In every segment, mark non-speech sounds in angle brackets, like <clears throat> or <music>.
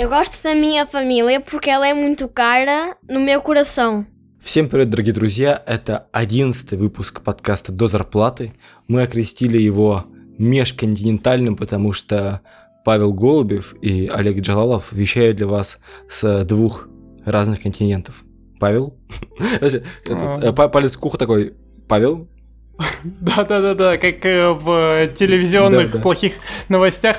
Eu gosto da minha família porque ela é muito cara no meu coração. Всем привет, дорогие друзья! Это одиннадцатый выпуск подкаста «До зарплаты». Мы окрестили его межконтинентальным, потому что Павел Голубев и Олег Джалалов вещают для вас с двух разных континентов. Павел? <laughs> Э, палец к уху такой. Павел? <laughs> Да-да-да-да, как э, в телевизионных да, да. плохих новостях.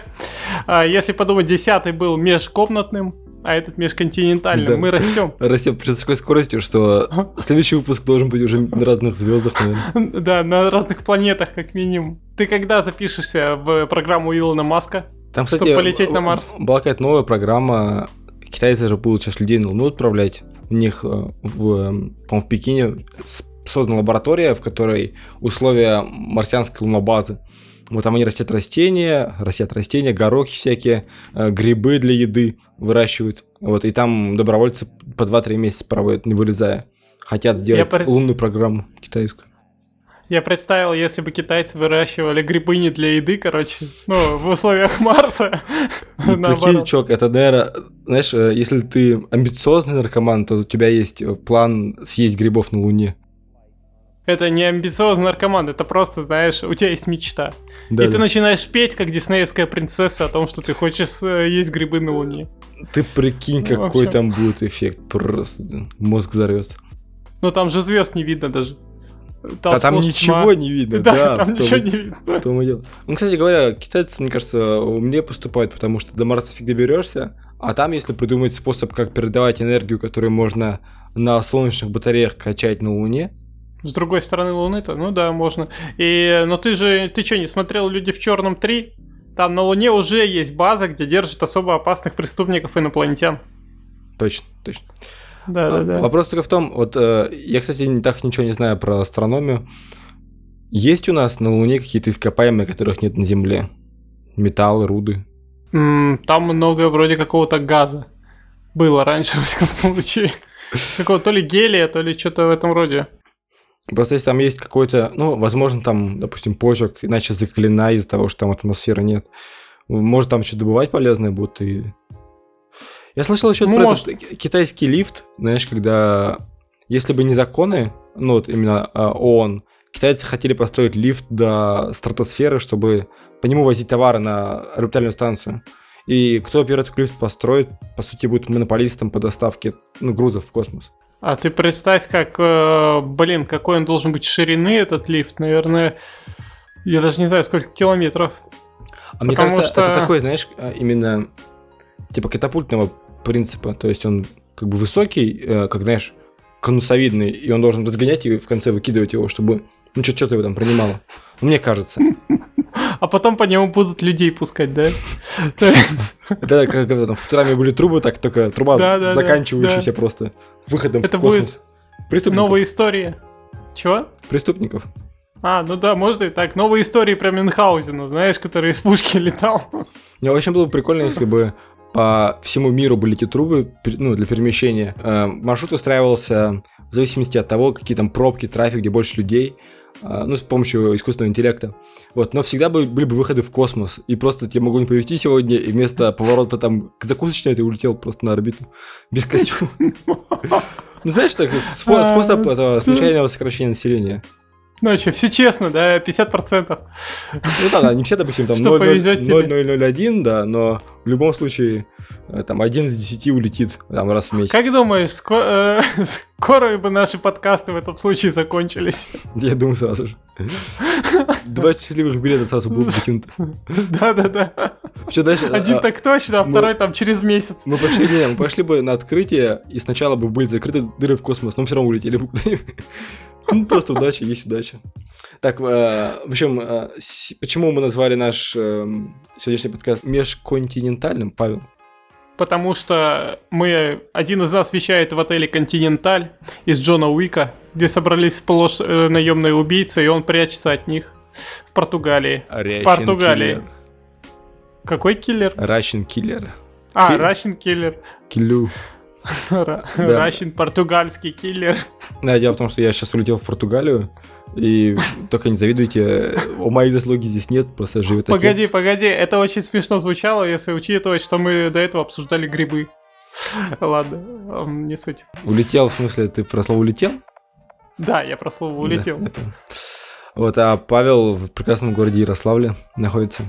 А, если подумать, десятый был межкомнатным, а этот межконтинентальным. Да. Мы растем. <laughs> Растем с такой скоростью, что <laughs> следующий выпуск должен быть уже на разных звездах, наверное. Да, на разных планетах, как минимум. Ты когда запишешься в программу Илона Маска? Там, кстати, чтобы полететь на Марс? Была какая-то новая программа. Китайцы же будут сейчас людей на Луну отправлять. У них э, в, в Пекине создана лаборатория, в которой условия марсианской лунобазы. Вот там они растят растения, растят растения, горохи всякие, э, грибы для еды выращивают. Вот, и там добровольцы по 2-3 месяца проводят, не вылезая. Хотят сделать пред... лунную программу китайскую. Я представил, если бы китайцы выращивали грибы не для еды, короче, ну, в условиях Марса. <laughs> Прикинь, чувак, это, наверное, знаешь, э, если ты амбициозный наркоман, то у тебя есть план съесть грибов на Луне. Это не амбициозный наркоман, это просто, знаешь, у тебя есть мечта. Да, и да. ты начинаешь петь, как диснеевская принцесса, о том, что ты хочешь э, есть грибы на Луне. Ты прикинь, ну, какой общем... там будет эффект. Просто мозг взорвется. Ну там же звезд не видно даже. Там, да, там ничего тьма. не видно. <laughs> Да, да там ничего не видно. В том и дело. Ну, кстати говоря, китайцы, мне кажется, умнее поступают, потому что до Марса фиг доберешься, а там, если придумать способ, как передавать энергию, которую можно на солнечных батареях качать на Луне, с другой стороны Луны-то, ну да, можно. И, но ты же, ты что, не смотрел «Люди в черном 3»? Там на Луне уже есть база, где держат особо опасных преступников инопланетян. Точно, точно. Да, а, да, да. Вопрос только в том, вот э, я, кстати, не так ничего не знаю про астрономию. Есть у нас на Луне какие-то ископаемые, которых нет на Земле? Металлы, руды? Mm, там много вроде какого-то газа. Было раньше, <laughs> во всяком случае. Какого то ли гелия, то ли что-то в этом роде. Просто если там есть какой-то, ну, возможно, там, допустим, почек иначе закалена из-за того, что там атмосферы нет. Может, там что-то добывать полезное будет и... Я слышал еще ну, про может... этот китайский лифт, знаешь, когда... Если бы не законы, ну, вот именно а, ООН, китайцы хотели построить лифт до стратосферы, чтобы по нему возить товары на орбитальную станцию. И кто первый этот лифт построит, по сути, будет монополистом по доставке ну, грузов в космос. А ты представь, как, э, блин, какой он должен быть ширины, этот лифт, наверное, я даже не знаю, сколько километров. А мне кажется, что... это такой, знаешь, э, именно типа катапультного принципа, то есть он как бы высокий, э, как, знаешь, конусовидный, и он должен разгонять и в конце выкидывать его, чтобы ну что-то его там принимало. Мне кажется. А потом по нему будут людей пускать, да? Это как в этом Футураме были трубы, так только труба заканчивающаяся просто выходом в космос. Это новая история. Чего? Преступников. А, ну да, может и так. Новые истории про Мюнхгаузена, знаешь, который из пушки летал. Мне очень было прикольно, если бы по всему миру были эти трубы ну, для перемещения. Э, маршрут устраивался в зависимости от того, какие там пробки, трафик, где больше людей. А, ну, с помощью искусственного интеллекта. Вот, но всегда бы, были бы выходы в космос, и просто тебе могло не повезти сегодня, и вместо поворота там к закусочной ты улетел просто на орбиту без костюма. Ну, знаешь, так, способ а, случайного сокращения населения. Ну, что, все честно, да, 50%. Ну да, да, не все, допустим, там 0,001, да, но в любом случае э, там один из десяти улетит там раз в месяц. Как думаешь, скоро, э, <laughs> скоро бы наши подкасты в этом случае закончились? <laughs> Я думаю сразу же. Два счастливых билета сразу будут выкинуты. Да-да-да. Что дальше? Один а, так точно, а второй там через месяц. Мы пошли, не, мы пошли бы на открытие, и сначала бы были закрыты дыры в космос, но все равно улетели бы ну, просто удача, есть удача. Так, э, в общем, э, почему мы назвали наш э, сегодняшний подкаст межконтинентальным, Павел? Потому что мы, один из нас вещает в отеле «Континенталь» из Джона Уика, где собрались сплошь э, наемные убийцы, и он прячется от них в Португалии. Russian в Португалии. Killer. Какой киллер? Russian Killer. А, Russian Killer. Киллю. Рашин, португальский киллер. Да, дело в том, что я сейчас улетел в Португалию И только не завидуйте, у моей заслуги здесь нет, просто живет. Погоди, погоди, это очень смешно звучало, если учитывать, что мы до этого обсуждали грибы. Ладно, не суть. Улетел, в смысле, ты про слово улетел? Да, я про слово улетел. Да. Вот, а Павел в прекрасном городе Ярославле находится.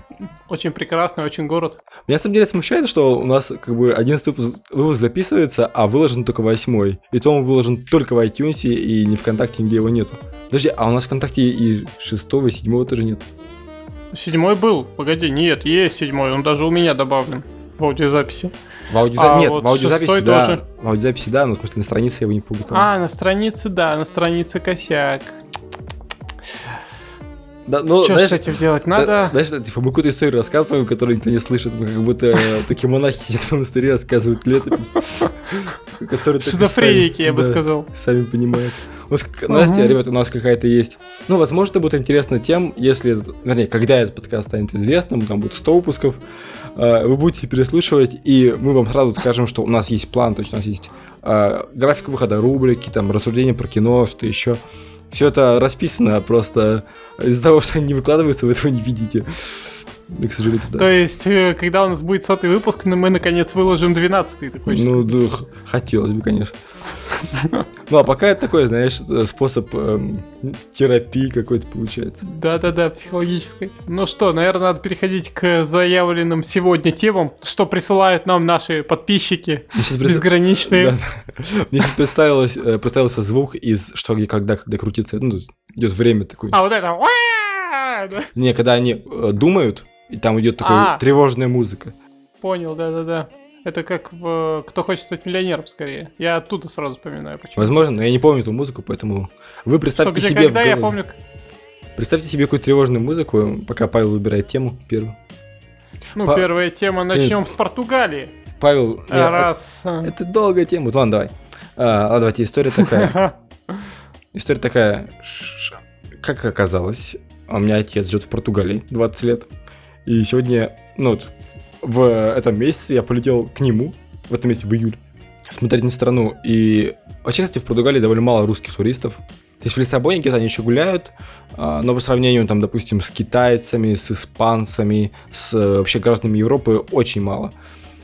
Очень прекрасный, очень город. Меня на самом деле смущает, что у нас как бы 11 выпуск, выпуск записывается, а выложен только восьмой. И то он выложен только в iTunes и не ВКонтакте, нигде его нету. Подожди, а у нас ВКонтакте и шестого, и седьмого тоже нет. Седьмой был, погоди, нет, есть седьмой, он даже у меня добавлен в аудиозаписи. В аудиозаписи, А нет, вот в аудиозаписи, да. тоже. В аудиозаписи, да, но в смысле на странице я его не публиковал. А, на странице, да, на странице косяк. Да, ну, Что знаешь, с этим делать? да, Надо... знаешь, типа мы какую-то историю рассказываем, которую никто не слышит. Мы как будто э, такие монахи сидят в монастыре, рассказывают летопись. Шизофреники, я бы да, сказал. Сами понимают. Настя, Мгм. ребята, у нас какая-то есть. Ну, возможно, это будет интересно тем, если, вернее, когда этот подкаст станет известным, там будет 100 выпусков, э, вы будете переслушивать, и мы вам сразу скажем, что у нас есть план, то есть у нас есть э, график выхода рубрики, там, рассуждения про кино, что еще. Все это расписано, просто из-за того, что они не выкладываются, вы этого не видите. Ну, к сожалению, да. То есть, э, когда у нас будет сотый выпуск, мы наконец выложим двенадцатый, ты хочешь Ну, да, хотелось бы, конечно. Ну, а пока это такой, знаешь, э, способ эм, терапии какой-то получается. Да-да-да, психологической. Ну что, наверное, надо переходить к заявленным сегодня темам, что присылают нам наши подписчики безграничные. Мне сейчас представилось, э, представился звук из «Что, где, когда», когда крутится, ну, идет время такое. А вот это... Не, когда они думают, и там идет такая А. тревожная музыка. Понял, да-да-да. Это как в «Кто хочет стать миллионером» скорее. Я оттуда сразу вспоминаю, почему. Возможно, но я не помню эту музыку, поэтому вы Что, представьте где, себе... в когда, я голове- помню... Представьте себе какую-то тревожную музыку, пока Павел выбирает тему первую. Ну, Па- первая тема, начнем с Португалии. Павел... не, А, Раз. а. Это долгая тема. Ладно, давай. А, ладно, давайте, история такая. <laughs> История такая. Ш- Как оказалось, у меня отец живет в Португалии 20 лет. И сегодня, ну вот, в этом месяце я полетел к нему, в этом месяце, в июль, смотреть на страну. И вообще, кстати, в Португалии довольно мало русских туристов. То есть в Лиссабоне где-то они еще гуляют, а, но по сравнению, там, допустим, с китайцами, с испанцами, с э, вообще гражданами Европы очень мало.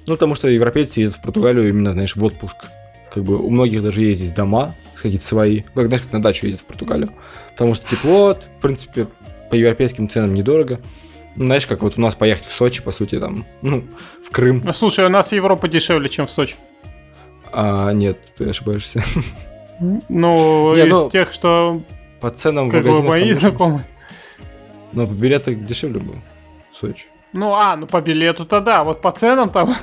Ну, потому что европейцы ездят в Португалию именно, знаешь, в отпуск. Как бы у многих даже есть здесь дома, какие-то свои. Как, знаешь, как на дачу ездят в Португалию. Потому что тепло, в принципе, по европейским ценам недорого. Ну, знаешь, как вот у нас поехать в Сочи, по сути, там, ну, в Крым. Ну, Слушай, у нас Европа дешевле, чем в Сочи. А, нет, ты ошибаешься. Ну, Не, из ну, тех, что По ценам как бы мои там- знакомые. Но по билету дешевле было в Сочи. Ну, а, ну по билету-то да, вот по ценам там.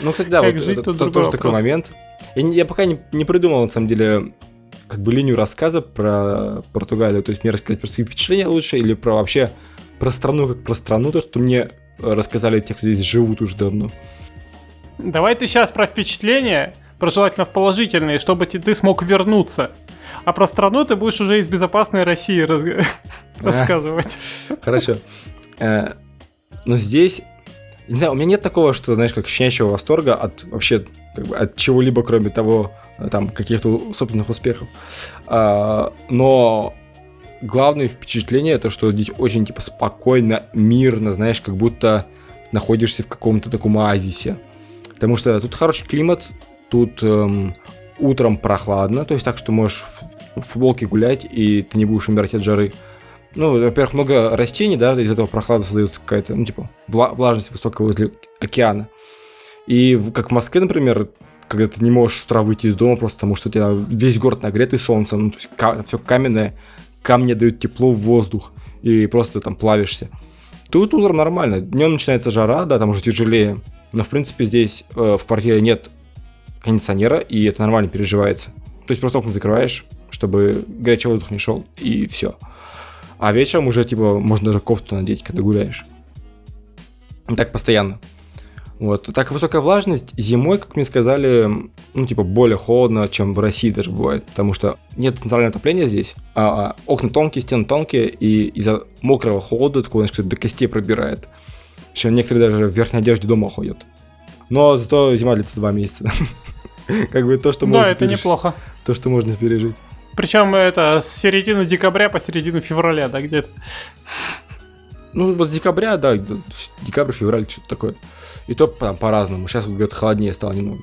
Ну, кстати, да, Как вот жить, это тут тоже такой вопрос. момент. Я, я пока не, не придумал, на самом деле, как бы линию рассказа про Португалию. То есть мне рассказать про свои впечатления лучше или про вообще про страну как про страну, то, что мне рассказали те, кто здесь живут уже давно. Давай ты сейчас про впечатления, про желательно в положительные, чтобы ты смог вернуться. А про страну ты будешь уже из безопасной России раз- <laughs> рассказывать. Хорошо. Э, Но здесь, не знаю, у меня нет такого, что, знаешь, как щенячьего восторга от вообще как бы, от чего-либо, кроме того, э, там, каких-то собственных успехов. А, Но главное впечатление это, что здесь очень, типа, спокойно, мирно, знаешь, как будто находишься в каком-то таком оазисе. Потому что тут хороший климат, тут эм, утром прохладно, то есть так, что можешь в, футболке гулять, и ты не будешь умирать от жары. Ну, во-первых, много растений, да, из этого прохлада создается какая-то, ну, типа, вла- влажность высокая возле океана. И как в Москве, например, когда ты не можешь с утра выйти из дома просто потому, что у тебя весь город нагретый солнцем, ну, то есть все каменное, камни дают тепло в воздух, и просто там плавишься. Тут утром нормально. Днем начинается жара, да, там уже тяжелее. Но, в принципе, здесь э, в квартире нет кондиционера, и это нормально переживается. То есть просто окна закрываешь, чтобы горячий воздух не шел, и все. А вечером уже, типа, можно даже кофту надеть, когда гуляешь. Так постоянно. Вот. Так высокая влажность зимой, как мне сказали, ну, типа, более холодно, чем в России даже бывает, потому что нет центрального отопления здесь, а, а окна тонкие, стены тонкие, и из-за мокрого холода, такого, знаешь, что до костей пробирает. Причем некоторые даже в верхней одежде дома ходят. Но зато зима длится два месяца. <laughs> Как бы то, что Да, можно это переж- неплохо. То, что можно пережить. Причем это с середины декабря по середину февраля, да, где-то. Ну, вот с декабря, да, декабрь, февраль, что-то такое. И то там по-разному. Сейчас вот где-то холоднее стало немного.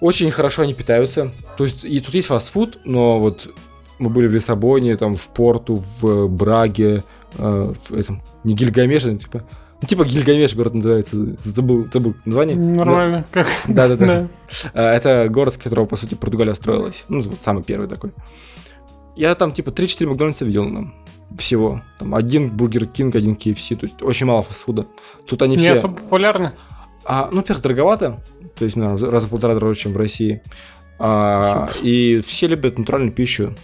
Очень хорошо они питаются. То есть, и тут есть фастфуд, но вот мы были в Лиссабоне, там, в Порту, в Браге, э, в этом, не Гильгамеше, типа, ну, типа Гильгамеш город называется, забыл, забыл название. Нормально, но... как? Да-да-да. Это город, с которого, по сути, Португалия строилась. Ну, вот самый первый такой. Я там, типа, 3-4 Макдональдса видел там всего. Там один Бургер Кинг, один KFC, то есть очень мало фастфуда. Тут они Не все... особо популярны? А, ну, во-первых, дороговато, то есть, наверное, раза в полтора дороже, чем в России. А, и все любят натуральную пищу.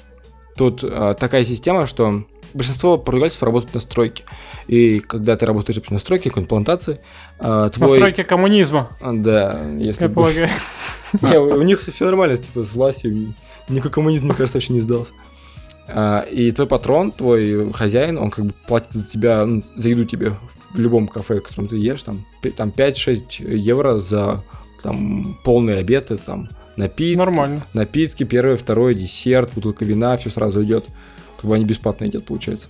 Тут а, такая система, что большинство португальцев работают на стройке. И когда ты работаешь на стройке, какой-нибудь плантации, а, твой... На стройке коммунизма. Да, если... Я бы... полагаю. <laughs> Не, у них все нормально, типа, с властью. Никакой коммунизм, мне кажется, вообще не сдался. А, и твой патрон, твой хозяин, он как бы платит за тебя, ну, за еду тебе в любом кафе, в котором ты ешь, там, там 5-6 евро за там полный обед, там напитки, Нормально. напитки, первый, второй, десерт, бутылка вина, все сразу идет. Как бы они бесплатно едят, получается.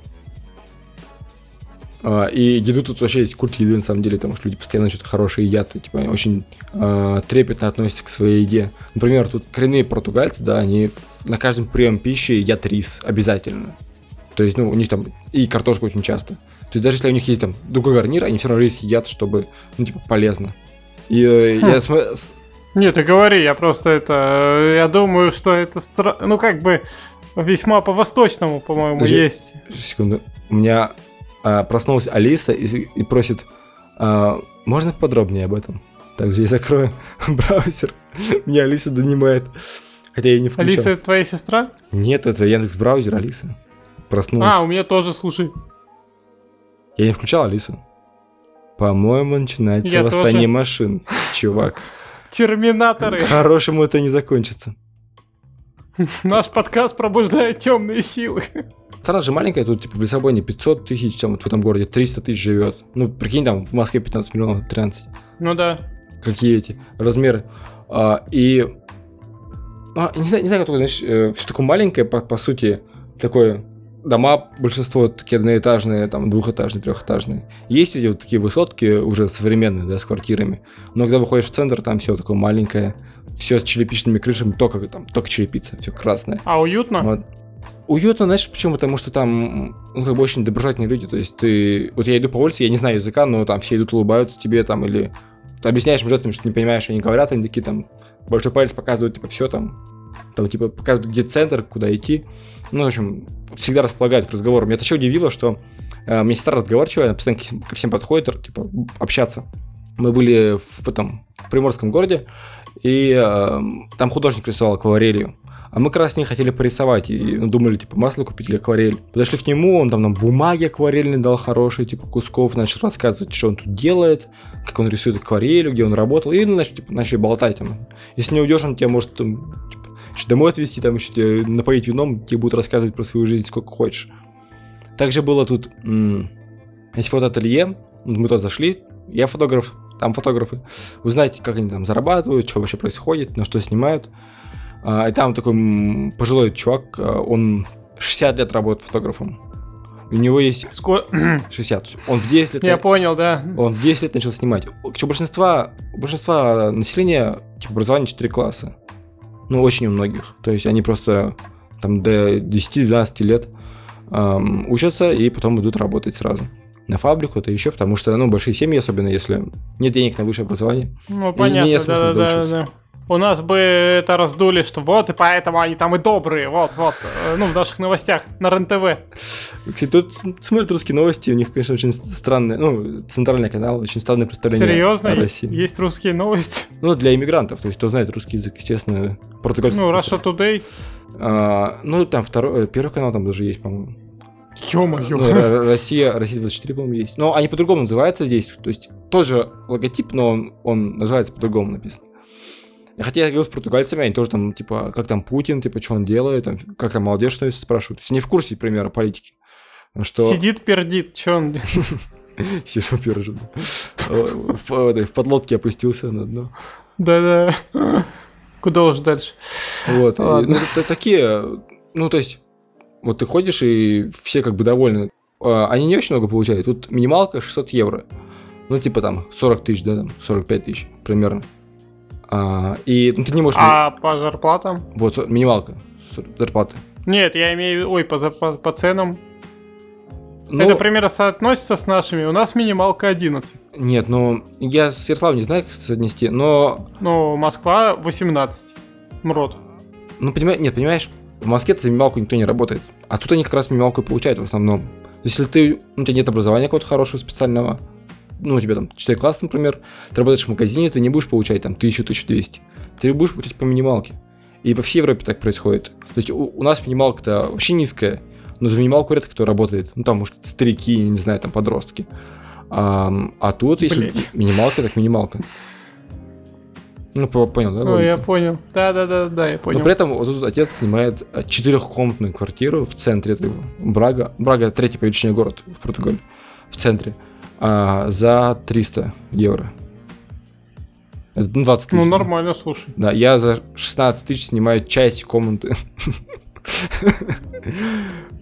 Uh, и еду тут вообще есть культ еды, на самом деле, потому что люди постоянно что-то хорошее едят, и, типа, они очень uh, трепетно относятся к своей еде. Например, тут коренные португальцы, да, они на каждом прием пищи едят рис обязательно. То есть, ну, у них там и картошка очень часто. То есть, даже если у них есть там другой гарнир, они все равно рис едят, чтобы, ну, типа, полезно. И э, хм. я смотрю... Нет, ты говори, я просто это... Э, я думаю, что это... Стра... Ну, как бы весьма по-восточному, по-моему, есть. Секунду. У меня а, проснулась Алиса и, и просит, а, можно подробнее об этом? Также я закрою браузер. Меня Алиса донимает. Хотя я не включал. Алиса это твоя сестра? Нет, это Яндекс браузер Алиса. Проснулась. А, у меня тоже, слушай. Я не включал Алису. По-моему, начинается я восстание тоже. машин, чувак. Терминаторы. Хорошему это не закончится. <laughs> Наш подкаст пробуждает темные силы. Страна же маленькая, тут типа в Лиссабоне 500 тысяч, там вот в этом городе 300 тысяч живет. Ну, прикинь, там в Москве 15 миллионов, 13. Ну да. Какие эти размеры. А, и... А, не знаю, не знаю, как знаешь, э, все такое маленькое, по, по сути, такое дома, большинство такие одноэтажные, там, двухэтажные, трехэтажные. Есть эти вот такие высотки уже современные, да, с квартирами. Но когда выходишь в центр, там все такое маленькое, все с черепичными крышами, только там, только черепица, все красное. А уютно? Вот. Уютно, знаешь, почему? Потому что там, ну, как бы очень доброжелательные люди. То есть ты... Вот я иду по улице, я не знаю языка, но там все идут, улыбаются тебе там, или ты объясняешь им жестами, что ты не понимаешь, что они говорят, они такие там, большой палец показывают, типа, все там, там, типа, показывают, где центр, куда идти. Ну, в общем, всегда располагают к разговору. Меня еще удивило, что э, мне сестра разговорчивая, она постоянно ко всем подходит, типа, общаться. Мы были в этом в приморском городе, и э, там художник рисовал акварелью. А мы как раз не хотели порисовать, и ну, думали, типа, масло купить или акварель. Подошли к нему, он там нам бумаги акварельные дал хорошие, типа, кусков, начал рассказывать, что он тут делает, как он рисует акварелью, где он работал, и, ну, значит, типа, начали болтать там. Если не уйдешь, он тебя может там, типа, еще домой отвезти, там еще напоить вином, тебе будут рассказывать про свою жизнь сколько хочешь. Также было тут, есть фотоателье, мы туда зашли, я фотограф, там фотографы, узнать, как они там зарабатывают, что вообще происходит, на что снимают. А, и там такой пожилой чувак, а, он 60 лет работает фотографом. У него есть... Ско... <clears throat> 60. Он в 10 лет... Я понял, да. Он в 10 лет начал снимать. У большинства населения типа образование 4 класса. Ну, очень у многих. То есть они просто там до 10-12 лет эм, учатся и потом идут работать сразу на фабрику, то еще, потому что, ну, большие семьи, особенно если нет денег на высшее образование. Ну, понятно, да, да, да, да. У нас бы это раздули, что вот, и поэтому они там и добрые, вот, вот, э, ну, в наших новостях на РЕН-ТВ. Кстати, тут смотрят русские новости, у них, конечно, очень странные, ну, центральный канал, очень странное представление Серьезно? о России. Есть русские новости? Ну, для иммигрантов, то есть, кто знает русский язык, естественно, португальский. Ну, Russia Today. А, ну, там второй, э, первый канал там даже есть, по-моему. Ё-моё. Ну, Россия, Россия 24, по-моему, есть. Но они по-другому называются здесь. То есть тоже логотип, но он, он называется по-другому написан. Хотя я говорил с португальцами, они тоже там, типа, как там Путин, типа, что он делает, там, как там молодежь что спрашивают. То есть они в курсе, примера, политики. Что... Сидит, пердит, что он <laughs> Сижу, пержу. В подлодке опустился на дно. Да-да. Куда уж дальше? Вот. Ну, такие Ну, то есть, вот ты ходишь, и все как бы довольны. А, Они не очень много получают. Тут минималка 600 евро. Ну, типа там 40 тысяч, да, там 45 тысяч примерно. А, и ну, ты не можешь... А по зарплатам? Вот, минималка зарплаты. Нет, я имею ой, по, по, по ценам. Ну, Это примерно соотносится с нашими. У нас минималка 11. Нет, ну, я с Ярославом не знаю, как соотнести, но... Ну, Москва 18. МРОД. Ну, понимаешь, нет, понимаешь, в Москве за минималку никто не работает. А тут они как раз минималку и получают в основном. Если ты, ну, у тебя нет образования какого-то хорошего, специального, ну, у тебя там 4 класс, например, ты работаешь в магазине, ты не будешь получать там 1000-1200. Ты будешь получать по минималке. И по всей Европе так происходит. То есть у, у нас минималка-то вообще низкая, но за минималку редко кто работает. Ну, там, может, старики, не знаю, там, подростки. А, а тут, если Блять. <laughs> минималка, так минималка. Ну, по- понял, да? Ну, я понял. Да-да-да, да, я Но понял. при этом вот тут отец снимает э, четырехкомнатную квартиру в центре этого Брага. Брага третий по величине город в Португалии. В центре. А, за 300 евро. Это ну, 20 тысяч. Ну, нормально, слушай. Да, я за 16 тысяч снимаю часть комнаты.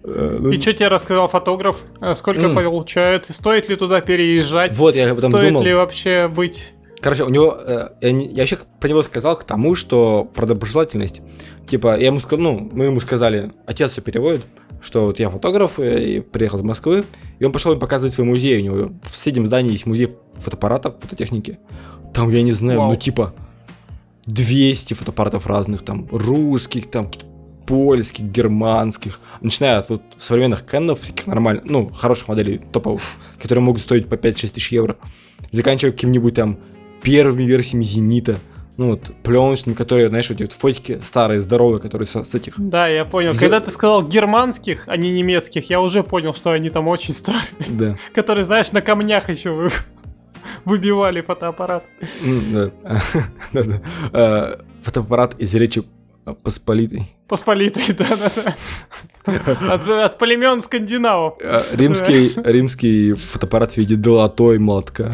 Ну, И что тебе рассказал фотограф? А Сколько получают? Стоит ли туда переезжать? Вот, я об этом Стоит думал. ли вообще быть... Короче, у него... э, я, я вообще про него сказал к тому, что про доброжелательность. Типа, я ему сказал, ну, мы ему сказали, отец все переводит, что вот я фотограф э, и приехал из Москвы, и он пошел им показывать свой музей. У него в соседнем здании есть музей фотоаппаратов, фототехники. Там, я не знаю, Вау. ну, типа, 200 фотоаппаратов разных, там, русских, там, польских, германских, начиная от вот современных кэннов, всяких нормальных, ну, хороших моделей, топовых, которые могут стоить по 5-6 тысяч евро, заканчивая каким-нибудь там первыми версиями Зенита, ну вот, пленочными, которые, знаешь, вот эти вот фотики старые, здоровые, которые со- с этих, Да, я понял. За- Когда ты сказал германских, а не немецких, я уже понял, что они там очень старые. да, <laughs> Которые, знаешь, на камнях еще вы- выбивали фотоаппарат. М, да, <laughs> да-да. А, фотоаппарат из Речи Посполитой. Посполитой, <laughs> да-да-да. От, от племен скандинавов. А, Римский, римский фотоаппарат в виде долотой молотка.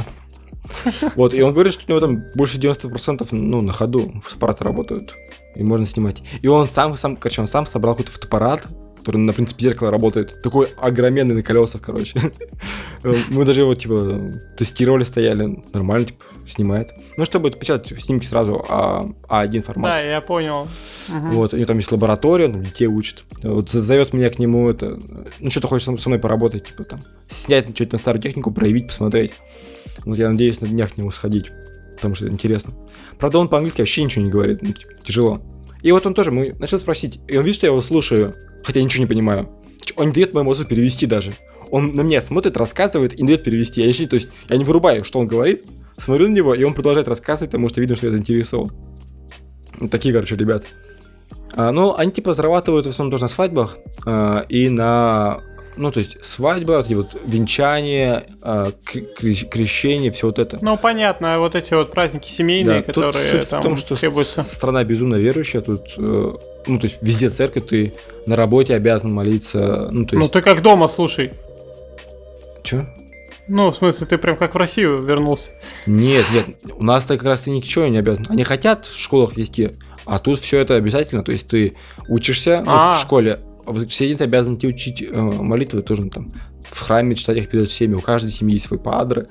<laughs> Вот, и он говорит, что у него там больше 90% ну, на ходу фотоаппараты работают. И можно снимать. И он сам, сам, короче, он сам собрал какой-то фотоаппарат, который на принципе зеркало работает. Такой огроменный на колесах, короче. <laughs> Мы даже его, типа, тестировали, стояли. Нормально, типа, снимает. Ну, чтобы печатать снимки сразу А, А1 формат. Да, я понял. Вот, у него там есть лаборатория, он детей учит. Вот зовет меня к нему, это, ну что ты хочешь со мной поработать, типа там, снять что-то на старую технику, проявить, посмотреть. Вот я надеюсь на днях к нему сходить, потому что это интересно. Правда, он по-английски вообще ничего не говорит, ну, типа, тяжело. И вот он тоже, мы начал спросить, и он видит, что я его слушаю, хотя ничего не понимаю. Он не дает моему мозгу перевести даже. Он на меня смотрит, рассказывает и не дает перевести. Я не- то есть я не вырубаю, что он говорит, смотрю на него, и он продолжает рассказывать, потому что видно, что я заинтересован. Вот такие, короче, ребят. А, ну, они типа зарабатывают в основном тоже на свадьбах а, и на, ну, то есть свадьба, вот эти вот венчания, а, кр- крещ- крещение, все вот это. Ну, понятно, а вот эти вот праздники семейные, Да, которые суть там в том, что требуются. страна безумно верующая, тут, э, ну, то есть везде церковь, ты на работе обязан молиться, ну, то Ну, есть... ты как дома, слушай. Чё? Ну, в смысле, ты прям как в Россию вернулся. Нет, нет, у нас так как раз ты ничего не обязан. Они хотят в школах вести, а тут все это обязательно. То есть ты учишься ну, А. в школе, ты обязан идти учить э, молитвы тоже ну, там в храме читать их перед всеми. У каждой семьи есть свой падре.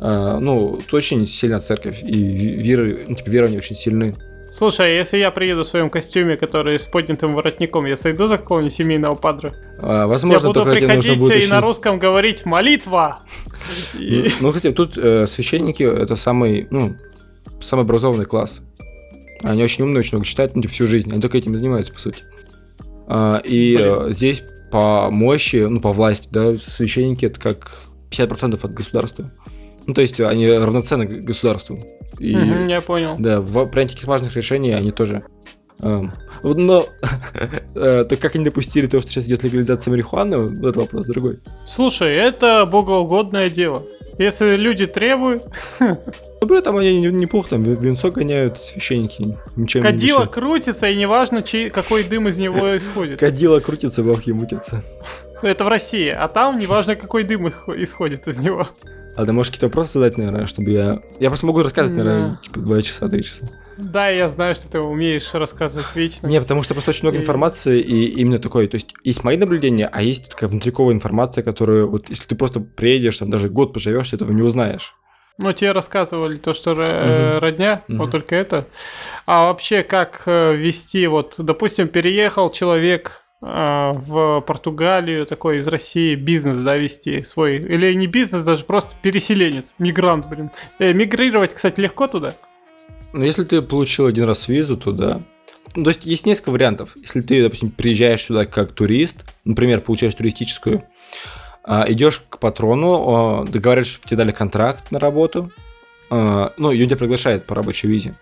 Э, ну, очень сильная церковь, и веры, ну, типа, верования очень сильны. Слушай, а если я приеду в своем костюме, который с поднятым воротником, я сойду за какого-нибудь семейного падра? А, возможно, я буду тебе приходить будет и очень- на русском говорить «молитва». Ну, кстати, тут э, священники это самый, ну, самый образованный класс. Они очень умные, очень много читают, ну, типа, всю жизнь. Они только этим и занимаются, по сути. А, и Блин. э, здесь по мощи, ну, по власти, да, священники это как 50% от государства. Ну, то есть они равноценны государству. И, Мгм, я понял. да, в принятии таких важных решений они тоже. эм, но <laughs> э, то как они допустили то, что сейчас идет легализация марихуаны, вот этот вопрос другой. Слушай, это богоугодное дело. Если люди требуют, <laughs> Ну, при этом они не- неплохо там венцо гоняют, священники ничем не кадило мешают. крутится, и неважно, чей, какой дым из него <laughs> исходит. Кадило крутится, бабки мутятся. Это в России, а там неважно, какой дым исходит из него. А ты можешь какие-то вопросы задать, наверное, чтобы я... Я просто могу рассказывать, наверное, типа, два часа, три часа. Да, я знаю, что ты умеешь рассказывать вечно. Не, потому что просто очень много И- информации, и именно такой, то есть есть мои наблюдения, а есть такая внутриковая информация, которую вот если ты просто приедешь, там даже год поживешь, ты этого не узнаешь. Ну, тебе рассказывали то, что Мгм. родня, Мгм. вот только это. А вообще, как э, вести, вот, допустим, переехал человек а, в Португалию, такой из России, бизнес, да, вести свой, или не бизнес, даже просто переселенец, мигрант, блин. Э, мигрировать, кстати, легко туда? Но если ты получил один раз визу, то да. Ну, то есть есть несколько вариантов. Если ты, допустим, приезжаешь сюда как турист, например, получаешь туристическую, идешь к патрону, а, договариваешься, чтобы тебе дали контракт на работу, а, ну, он тебя приглашает по рабочей визе.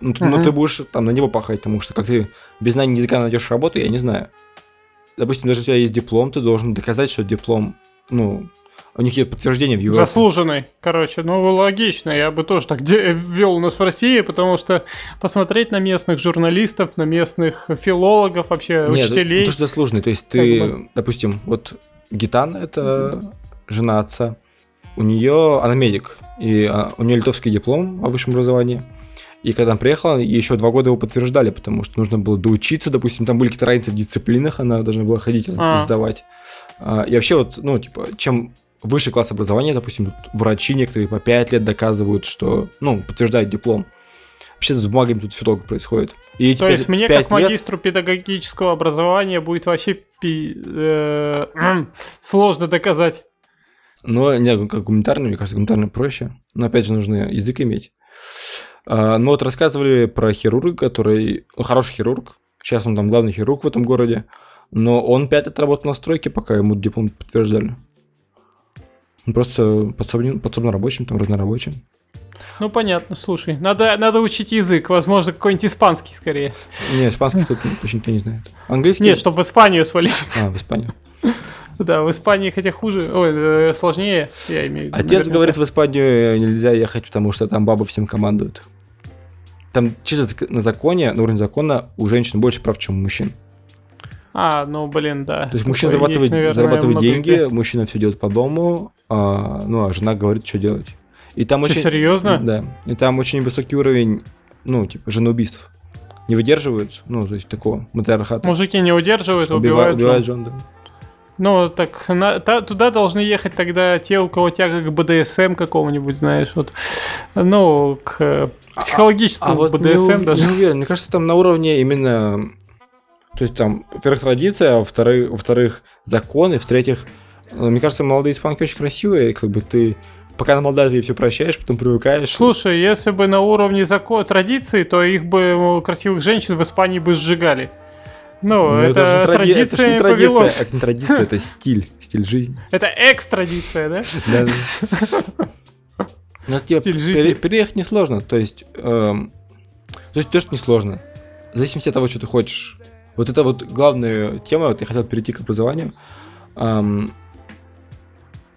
Ну, ты, ну, ты будешь там на него пахать, потому что как ты без знания языка найдешь работу, я не знаю. Допустим, даже если у тебя есть диплом, ты должен доказать, что диплом, ну, у них есть подтверждение в US. Заслуженный, короче, ну логично, я бы тоже так ввел у нас в России, потому что посмотреть на местных журналистов, на местных филологов, вообще Нет, учителей. ну, то, что заслуженный. То есть ты, Как бы. допустим, вот Гитана это жена отца. У нее, она медик, и а, у нее литовский диплом о высшем образовании. И когда она приехала, еще два года его подтверждали, потому что нужно было доучиться, допустим, там были какие-то разницы в дисциплинах, она должна была ходить А. сдавать. А, И вообще вот, ну, типа, чем выше класс образования, допустим, врачи некоторые по 5 лет доказывают, что, ну, подтверждают диплом. Вообще с бумагами тут все долго происходит. И То есть мне, как лет- магистру педагогического образования, будет вообще пи- э, <clears throat> сложно доказать. Но не, как гуманитарный, мне кажется, гуманитарный проще. Но опять же, нужно язык иметь. А, но вот рассказывали про хирурга, который... ну, хороший хирург. Сейчас он там главный хирург в этом городе. Но он пять лет работал на стройке, пока ему диплом подтверждали. Он просто подсобным, подсобно рабочим, там разнорабочим. Ну, понятно, слушай, надо, надо учить язык, возможно, какой-нибудь испанский скорее. Не, испанский тут почти никто не знает. Английский? Нет, чтобы в Испанию свалить. А, в Испанию. <laughs> Да, в Испании хотя хуже, ой, э, сложнее, я имею в виду. Отец наверняка. говорит, в Испанию нельзя ехать, потому что там бабы всем командуют. Там чисто на законе, на уровне закона у женщин больше прав, чем у мужчин. А, ну, блин, да. То есть мужчина зарабатывает, есть, наверное, зарабатывает деньги, где. мужчина все делает по дому, а, ну а жена говорит, что делать. И там Чё, очень... серьезно? Да. И там очень высокий уровень, ну, типа, женоубийств. Не выдерживают, ну, то есть такого матриархата. Мужики не удерживают, Убивают, убивают, убивают жен. жен, да. Ну, так на- та- туда должны ехать тогда те, у кого тяга к БДСМ какого-нибудь, знаешь, вот. Ну, к э, психологическому А вот не, БДСМ ув- даже. не уверен, мне кажется, там на уровне именно... То есть там, во-первых, традиция, а во-вторых, во-вторых, законы, в-третьих, э, мне кажется, молодые испанки очень красивые, и как бы ты... Пока на молодая, ты все прощаешь, потом привыкаешь. Слушай, если бы на уровне закон традиции, то их бы м, красивых женщин в Испании бы сжигали. Ну, Ну, это, же тради- традиция это не традиция, повелось. это не традиция, это стиль, стиль жизни. <laughs> Это экстрадиция, да? Да, да. Ну, тебе Стиль жизни. пере- переехать несложно, то есть... эм, то есть то, что несложно. В зависимости от того, что ты хочешь. Вот это вот главная тема, вот я хотел перейти к образованию. А,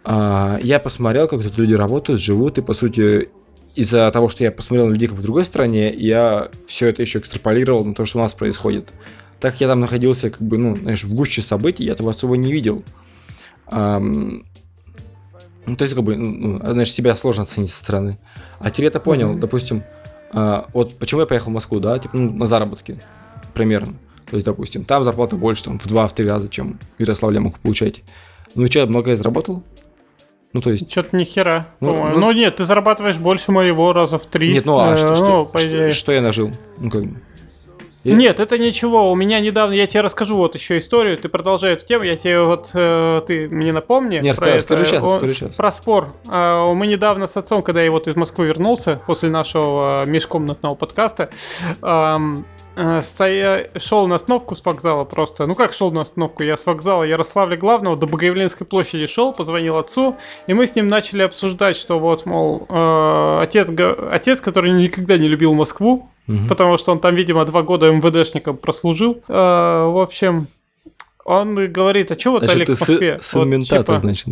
я посмотрел, как тут люди работают, живут, и по сути из-за того, что я посмотрел на людей как в другой стране, я все это еще экстраполировал на то, что у нас происходит. Так как я там находился, как бы, ну, знаешь, в гуще событий, я этого особо не видел. Ам, ну, то есть, как бы, ну, знаешь, себя сложно оценить со стороны. А теперь я это понял, Мгм. допустим, а, вот почему я поехал в Москву, да, типа, ну, на заработки, примерно. То есть, допустим, там зарплата больше, там, в 2-3 раза, чем в Ярославле я мог получать. Ну и что, я много я заработал? Ну, то есть, Что-то ни хера. Ну, ну- Ну, нет, ты зарабатываешь больше моего раза в три. нет, ну, а Э, что, ну, что, что- что я нажил? Ну, как бы. Я- Нет, это ничего. У меня недавно, я тебе расскажу вот еще историю. Ты продолжай эту тему. Я тебе вот, э, ты мне напомни Нет, про скажи- это. скажи щас, О, скажи с- щас. Про спор. А, Мы недавно с отцом, когда я вот из Москвы вернулся после нашего э, межкомнатного подкаста, э, стоя... шел на остановку с вокзала просто. Ну как шел на остановку? Я с вокзала Ярославля главного до Богоявленской площади шел, позвонил отцу, и мы с ним начали обсуждать, что вот, мол, э, отец, отец, который никогда не любил Москву, Мгм. потому что он там, видимо, два года МВДшником прослужил. Э, в общем, он говорит, а что вот Значит, Олег ты в Москве? сын Вот, ментата, типа, значит.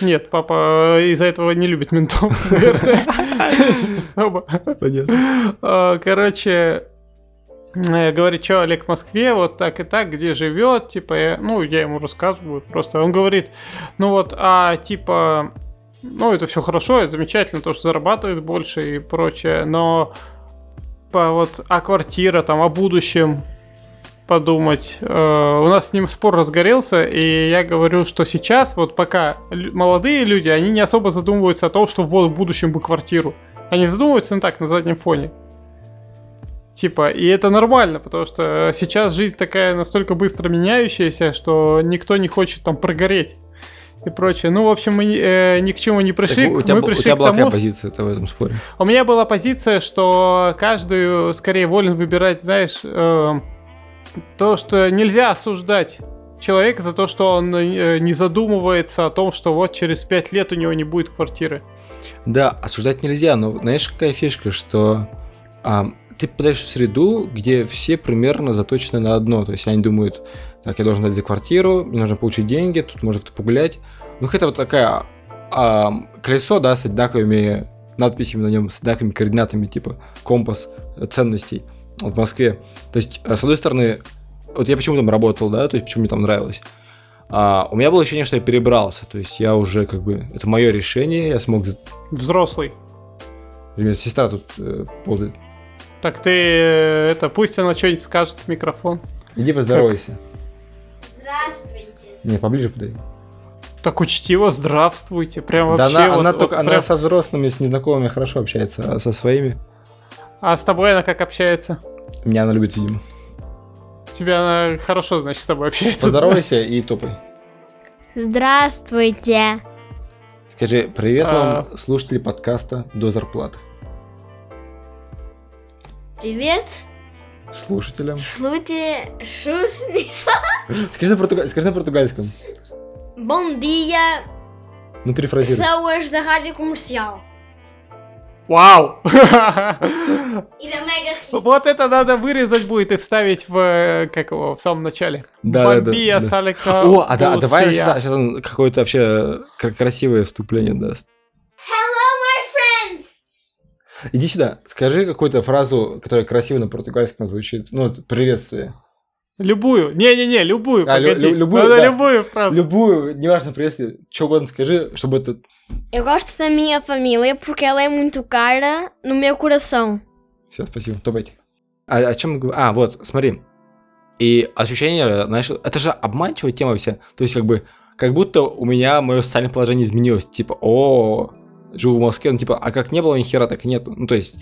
Нет, папа э, из-за этого не любит ментов, <laughs> наверное. <laughs> Особо. Понятно. Э, Короче, э, говорит, что Олег в Москве, вот так и так, где живет, типа, я- ну, я ему рассказываю просто. Он говорит, ну вот, а типа, ну, это все хорошо, это замечательно, то, что зарабатывает больше и прочее, но по вот о квартире, там, о будущем подумать. Э, у нас с ним спор разгорелся, и я говорю, что сейчас, вот пока молодые люди, они не особо задумываются о том, что вот в будущем бы квартиру. Они задумываются ну, так, на заднем фоне. Типа, и это нормально, потому что сейчас жизнь такая настолько быстро меняющаяся, что никто не хочет там прогореть и прочее. Ну, в общем, мы э, ни к чему не пришли. Так, у тебя, мы пришли у тебя к была тому, какая позиция в этом споре? у меня была позиция, что каждый скорее волен выбирать, знаешь, э, то, что нельзя осуждать человека за то, что он э, не задумывается о том, что вот через пять лет у него не будет квартиры. Да, осуждать нельзя, но знаешь, какая фишка, что а, ты попадаешь в среду, где все примерно заточены на одно. То есть они думают, так, я должен дать за квартиру, мне нужно получить деньги, тут может кто погулять. Ну, это вот такая а, колесо, да, с одинаковыми надписями на нем, с одинаковыми координатами, типа компас ценностей в Москве. То есть, а, с одной стороны, вот я почему там работал, да, то есть почему мне там нравилось. А, у меня было ощущение, что я перебрался, то есть я уже как бы, это мое решение, я смог... Взрослый. Ребят, сестра тут э, ползает. Так ты э, это, пусть она что-нибудь скажет в микрофон. Иди поздоровайся. Здравствуйте. Не, поближе подойди. Так учтиво, здравствуйте. Прям Да вообще. она, вот- она вот только, она прям- со взрослыми, с незнакомыми хорошо общается, а со своими А с тобой она как общается? меня она любит, видимо. Тебя она хорошо, значит, с тобой общается. Поздоровайся и топай. Здравствуйте. Скажи, привет А. вам, слушатели подкаста «До зарплаты». Привет. Слушателям. Слушайте, шусни. <laughs> Скажи на, португа- скажи на португальском. Bom dia, Ну, перефразируй. pessoas da rádio comercial Вау! da Mega Hits. Вот это надо вырезать будет и вставить в, э, как его, в самом начале. Да, да, да, Бомбия, да. салика, О, а, да, а давай сейчас, сейчас он какое-то вообще кра- красивое вступление даст. Иди сюда, скажи какую-то фразу, которая красиво на португальском звучит. Ну, вот приветствие. Любую. Не-не-не, любую, А, погоди. лю- любую, Надо да. любую фразу. Любую, неважно, приветствие, что угодно скажи, чтобы это... Eu gosto da minha família porque ela é muito cara no meu coração. Все, спасибо, топайте. А о чем мы говорим? А, вот, смотри. И ощущение, знаешь, это же обманчивая тема вся. То есть, как бы, как будто у меня мое социальное положение изменилось. Типа, о, живу в Москве, ну, типа, а как не было ни хера, так и нет. Ну, то есть,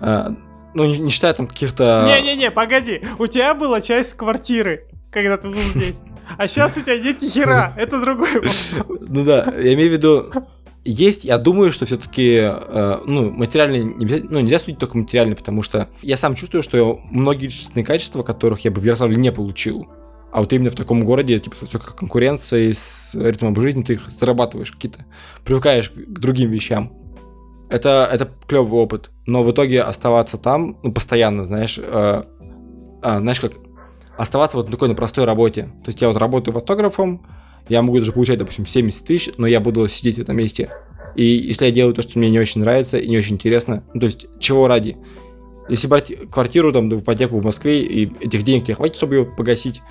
э, ну, не, не считая там каких-то... Не-не-не, погоди. У тебя была часть квартиры, когда ты был здесь. А сейчас у тебя нет ни хера. <laughs> Это другой вопрос. Ну да, я имею в виду, есть, я думаю, что все-таки, ну, материально, ну, нельзя судить только материально, потому что я сам чувствую, что многие личностные качества, которых я бы в Ярославле не получил, а вот именно в таком городе, типа, с высокой конкуренцией, с ритмом жизни, ты зарабатываешь какие-то, привыкаешь к другим вещам. Это, это клевый опыт, но в итоге оставаться там, ну, постоянно, знаешь, э, а, знаешь, как оставаться вот на такой на простой работе. То есть я вот работаю фотографом, я могу даже получать, допустим, 70 тысяч, но я буду сидеть в этом месте. И если я делаю то, что мне не очень нравится и не очень интересно, ну, то есть чего ради? Если брать квартиру, там, в ипотеку в Москве, и этих денег тебе хватит, чтобы ее погасить,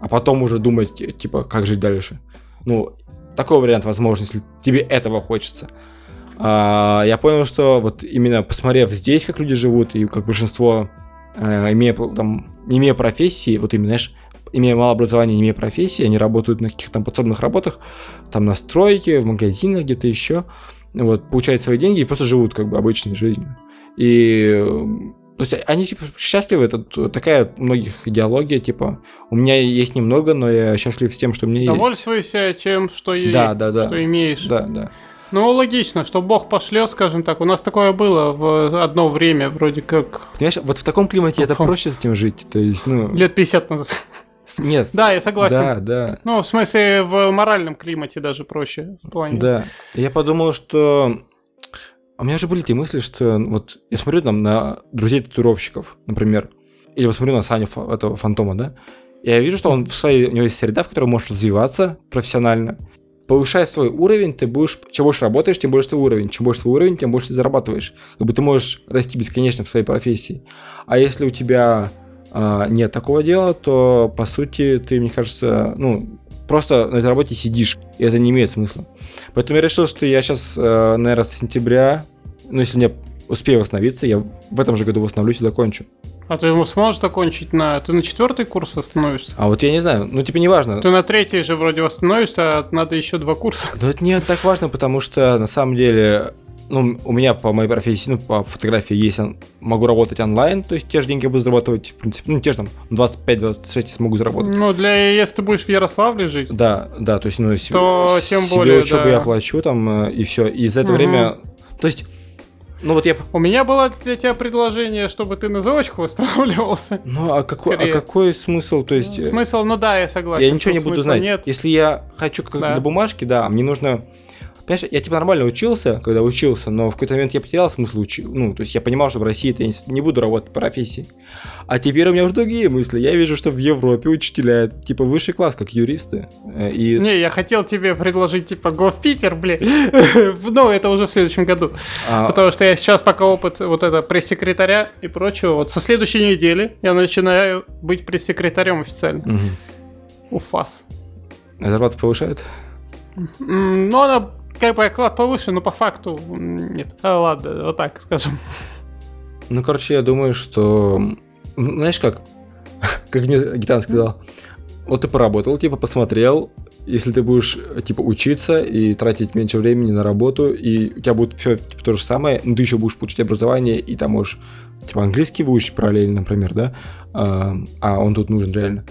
а потом уже думать, т- типа, как жить дальше. Ну, такой вариант возможен, если тебе этого хочется. А, я понял, что вот именно посмотрев здесь, как люди живут, и как большинство, э, имея, там, не имея профессии, вот именно, знаешь, имея мало образования, не имея профессии, они работают на каких-то там подсобных работах, там на стройке, в магазинах, где-то еще, вот, получают свои деньги и просто живут как бы обычной жизнью. И э, то есть они типа счастливы, это такая многих идеология, типа, у меня есть немного, но я счастлив с тем, что у меня есть. Довольствуйся тем, что есть, Да, да, да. что имеешь. Да, да. Ну, логично, что Бог пошлет, скажем так. У нас такое было в одно время, вроде как Понимаешь, вот в таком климате это проще с этим жить, то есть, ну... лет 50 назад. Нет. <laughs> Да, я согласен. Да, да. Ну, в смысле, в моральном климате даже проще в плане. Да. Я подумал, что... У меня же были те мысли, что вот я смотрю там на друзей татуировщиков, например, или вот смотрю на Саню этого Фантома, да, и я вижу, что он в своей, у него есть среда, в которой можешь развиваться профессионально. Повышая свой уровень, ты будешь, чем больше работаешь, тем больше твой уровень. Чем больше твой уровень, тем больше ты зарабатываешь. Как бы ты можешь расти бесконечно в своей профессии. А если у тебя а, нет такого дела, то, по сути, ты, мне кажется, ну, просто на этой работе сидишь, и это не имеет смысла. Поэтому я решил, что я сейчас, наверное, с сентября, ну, если мне успею восстановиться, я в этом же году восстановлюсь и закончу. А ты сможешь закончить на... Ты на четвертый курс восстановишься? А вот я не знаю, ну типа не важно. Ты на третий же вроде восстановишься, а надо еще два курса. Но это не так важно, потому что на самом деле ну, у меня по моей профессии, ну, по фотографии есть, могу работать онлайн, то есть те же деньги буду зарабатывать, в принципе, ну, те же там 25-26 смогу заработать. Ну, для, если ты будешь в Ярославле жить. Да, да, то есть, ну, то себе, тем более, учебу да. я плачу там, э, и все, и за это угу. время, то есть, ну вот я... У меня было для тебя предложение, чтобы ты на заочку восстанавливался. Ну, а какой, а какой смысл, то есть... Смысл, ну да, я согласен. Я ничего не буду знать. Нет. Если я хочу как да. на бумажке, да, мне нужно Понимаешь, я типа нормально учился, когда учился, но в какой-то момент я потерял смысл учить. Ну, то есть я понимал, что в России я не буду работать по профессии. А теперь у меня уже другие мысли. Я вижу, что в Европе учителя это типа высший класс, как юристы. Э, и... Не, я хотел тебе предложить типа го в Питер, блин. <laughs> Но это уже в следующем году. А... Потому что я сейчас пока опыт вот это пресс-секретаря и прочего. Вот со следующей недели я начинаю быть пресс-секретарем официально. УФАС. А зарплата повышает? Ну, она как бы оклад повыше, но по факту нет. А, ладно, вот так скажем. Ну, короче, я думаю, что... Знаешь как? <laughs> как мне Гитан сказал. Вот ты поработал, типа, посмотрел, если ты будешь, типа, учиться и тратить меньше времени на работу, и у тебя будет все типа, то же самое, но ты еще будешь получить образование, и там можешь, типа, английский выучить параллельно, например, да, а, а он тут нужен реально,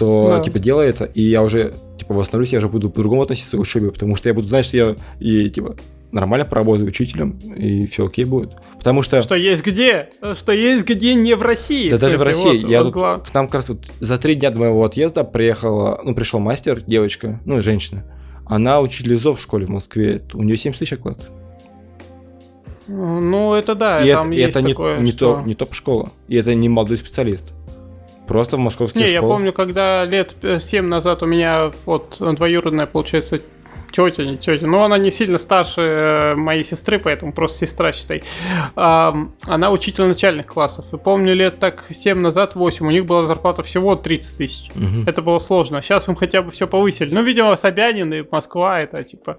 то, да. типа, делай это, и я уже типа, восстановлюсь, я уже буду по-другому относиться к учебе, потому что я буду знать, что я и, типа, нормально поработаю учителем, и все окей будет. Потому что... Что есть где? Что есть где не в России. Да даже в России. Вот, я вот тут, к нам как раз вот за три дня до моего отъезда приехала, ну, пришел мастер, девочка, ну, женщина. Она учитель ИЗО в школе в Москве. У нее 7 тысяч оклад. Ну, это да, и там это, есть это такое, не, не, что... то, не топ-школа. И это не молодой специалист. Просто в московских Не, школах. я помню, когда лет 7 назад у меня вот двоюродная, получается, тетя, не тетя, но она не сильно старше э, моей сестры, поэтому просто сестра, считай. Она учитель начальных классов. И помню, лет так 7 назад, 8, у них была зарплата всего 30 тысяч. Угу. Это было сложно. Сейчас им хотя бы все повысили. Ну, видимо, Собянин и Москва, это типа...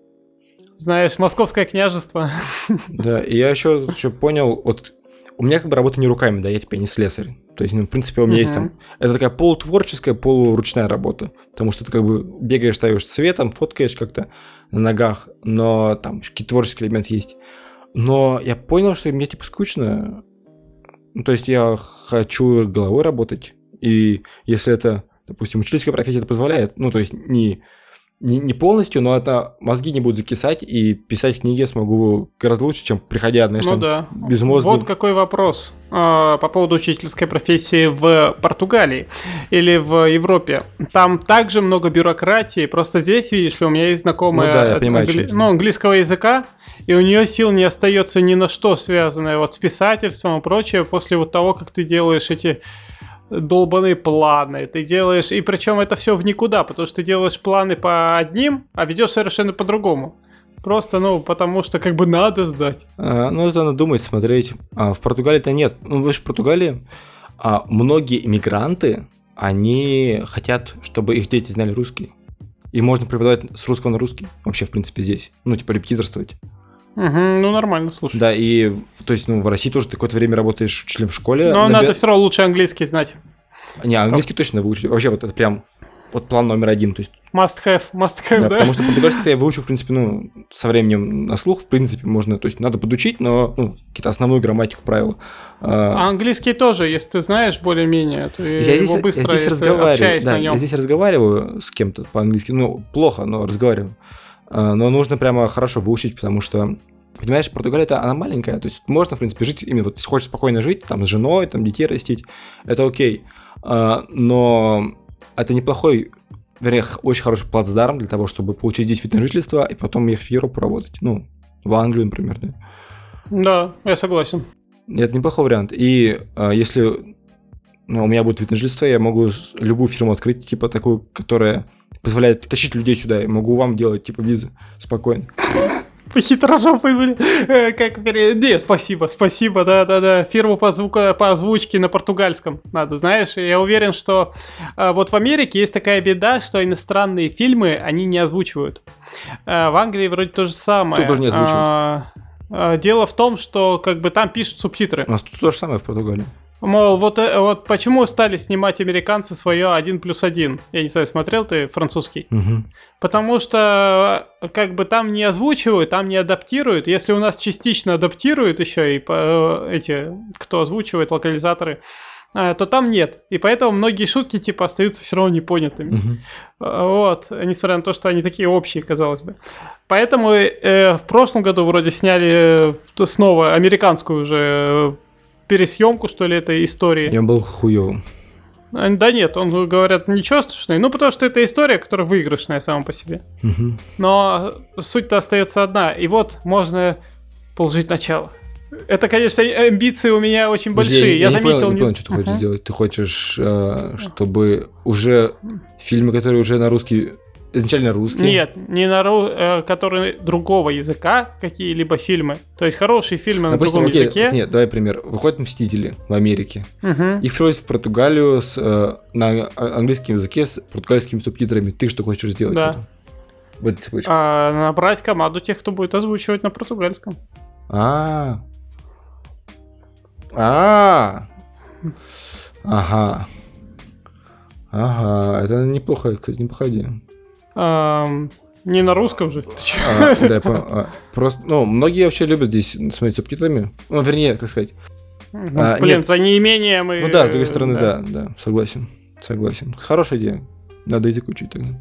Знаешь, московское княжество. Да, и я еще, еще понял, вот у меня как бы работа не руками, да, я теперь не слесарь. То есть, ну, в принципе, у меня uh-huh. есть там... Это такая полутворческая, полуручная работа. Потому что ты как бы бегаешь, ставишь цветом, фоткаешь как-то на ногах, но там какие-то творческие элементы есть. Но я понял, что мне типа скучно. Ну, то есть я хочу головой работать. И если это, допустим, учительская профессия это позволяет, ну, то есть не не, не полностью, но это мозги не будут закисать, и писать книги я смогу гораздо лучше, чем приходя, знаешь, ну, там, да. без мозга. Вот какой вопрос а, по поводу учительской профессии в Португалии или в Европе. Там также много бюрократии, просто здесь, видишь ли, у меня есть знакомая ну, да, я понимаю, англи... ну, английского языка, и у нее сил не остается ни на что связанное вот с писательством и прочее после вот того, как ты делаешь эти долбанные планы, ты делаешь, и причем это все в никуда, потому что ты делаешь планы по одним, а ведешь совершенно по-другому. Просто, ну, потому что как бы надо сдать. А, ну, это надо думать, смотреть. А в Португалии-то нет. Ну, вы же в Португалии а, многие иммигранты, они хотят, чтобы их дети знали русский. И можно преподавать с русского на русский вообще, в принципе, здесь. Ну, типа, репетиторствовать. Угу, ну нормально, слушай. Да, и то есть, ну, в России тоже ты какое-то время работаешь учителем в школе. Но наби... надо все равно лучше английский знать. Не, английский точно выучить. Вообще, вот это прям вот план номер один. То есть... Must have, must have, да? да? Потому что португальский я выучу, в принципе, ну, со временем на слух, в принципе, можно, то есть надо подучить, но ну, какие-то основную грамматику, правила. А, а английский тоже, если ты знаешь более-менее, то я его здесь, быстро, я здесь разговариваю, да, Я здесь разговариваю с кем-то по-английски, ну, плохо, но разговариваю. А, но нужно прямо хорошо выучить, потому что Понимаешь, Португалия это она маленькая, то есть можно, в принципе, жить именно вот, если хочешь спокойно жить, там, с женой, там, детей растить, это окей. А, но это неплохой, вернее, очень хороший плацдарм для того, чтобы получить здесь вид на жительство и потом ехать в Европу работать. Ну, в Англию, например, да. Да, я согласен. Это неплохой вариант. И а, если ну, у меня будет вид на жительство, я могу любую фирму открыть, типа такую, которая позволяет тащить людей сюда. Я могу вам делать, типа, визы спокойно <laughs> по хитрожопой были. Э, как Не, спасибо, спасибо, да-да-да. Фирму по, звука, по озвучке на португальском надо, знаешь. Я уверен, что а, вот в Америке есть такая беда, что иностранные фильмы, они не озвучивают. А, в Англии вроде то же самое. Тут тоже не озвучивают. А, А, Дело в том, что как бы там пишут субтитры. У нас тут то же самое в Португалии. Мол, вот, э, вот почему стали снимать американцы свое один плюс один? Я не знаю, смотрел ты французский? Мгм. Потому что э, как бы там не озвучивают, там не адаптируют. Если у нас частично адаптируют еще и э, эти, кто озвучивает, локализаторы, э, то там нет. И поэтому многие шутки типа остаются все равно непонятыми. Э, Вот, несмотря на то, что они такие общие, казалось бы. Поэтому э, в прошлом году вроде сняли снова американскую уже пересъемку, что ли, этой истории. Я был хуёвым. А, Да нет, он, говорят, ничего страшного. Ну, потому что это история, которая выигрышная сама по себе. Мгм. Но суть-то остается одна. И вот можно положить начало. Это, конечно, амбиции у меня очень большие. Я, не заметил... понял, не понял, что ты хочешь Ага. сделать. Ты хочешь, э, чтобы уже фильмы, которые уже на русский, изначально русские. Нет, не на ру- э, которые другого языка, какие-либо фильмы. То есть хорошие фильмы на Допустим, другом окей, языке. нет, давай пример. Выходят «Мстители» в Америке. Мгм. Их привозят в Португалию с, э, на а- английском языке с португальскими субтитрами. Ты что хочешь сделать? Да. в этом? В этой цепочке. А, набрать команду тех, кто будет озвучивать на португальском. А. А. Ага. Ага, это неплохо, кстати, неплохая идея. Не на русском же. А, да, я понял. А, Просто, ну, многие вообще любят здесь смотреть субтитрами. Ну, вернее, как сказать. Ну, А, Блин, нет. за неимением и... Ну да, с другой стороны, да, да, согласен. Согласен. Хорошая идея. Надо язык учить тогда.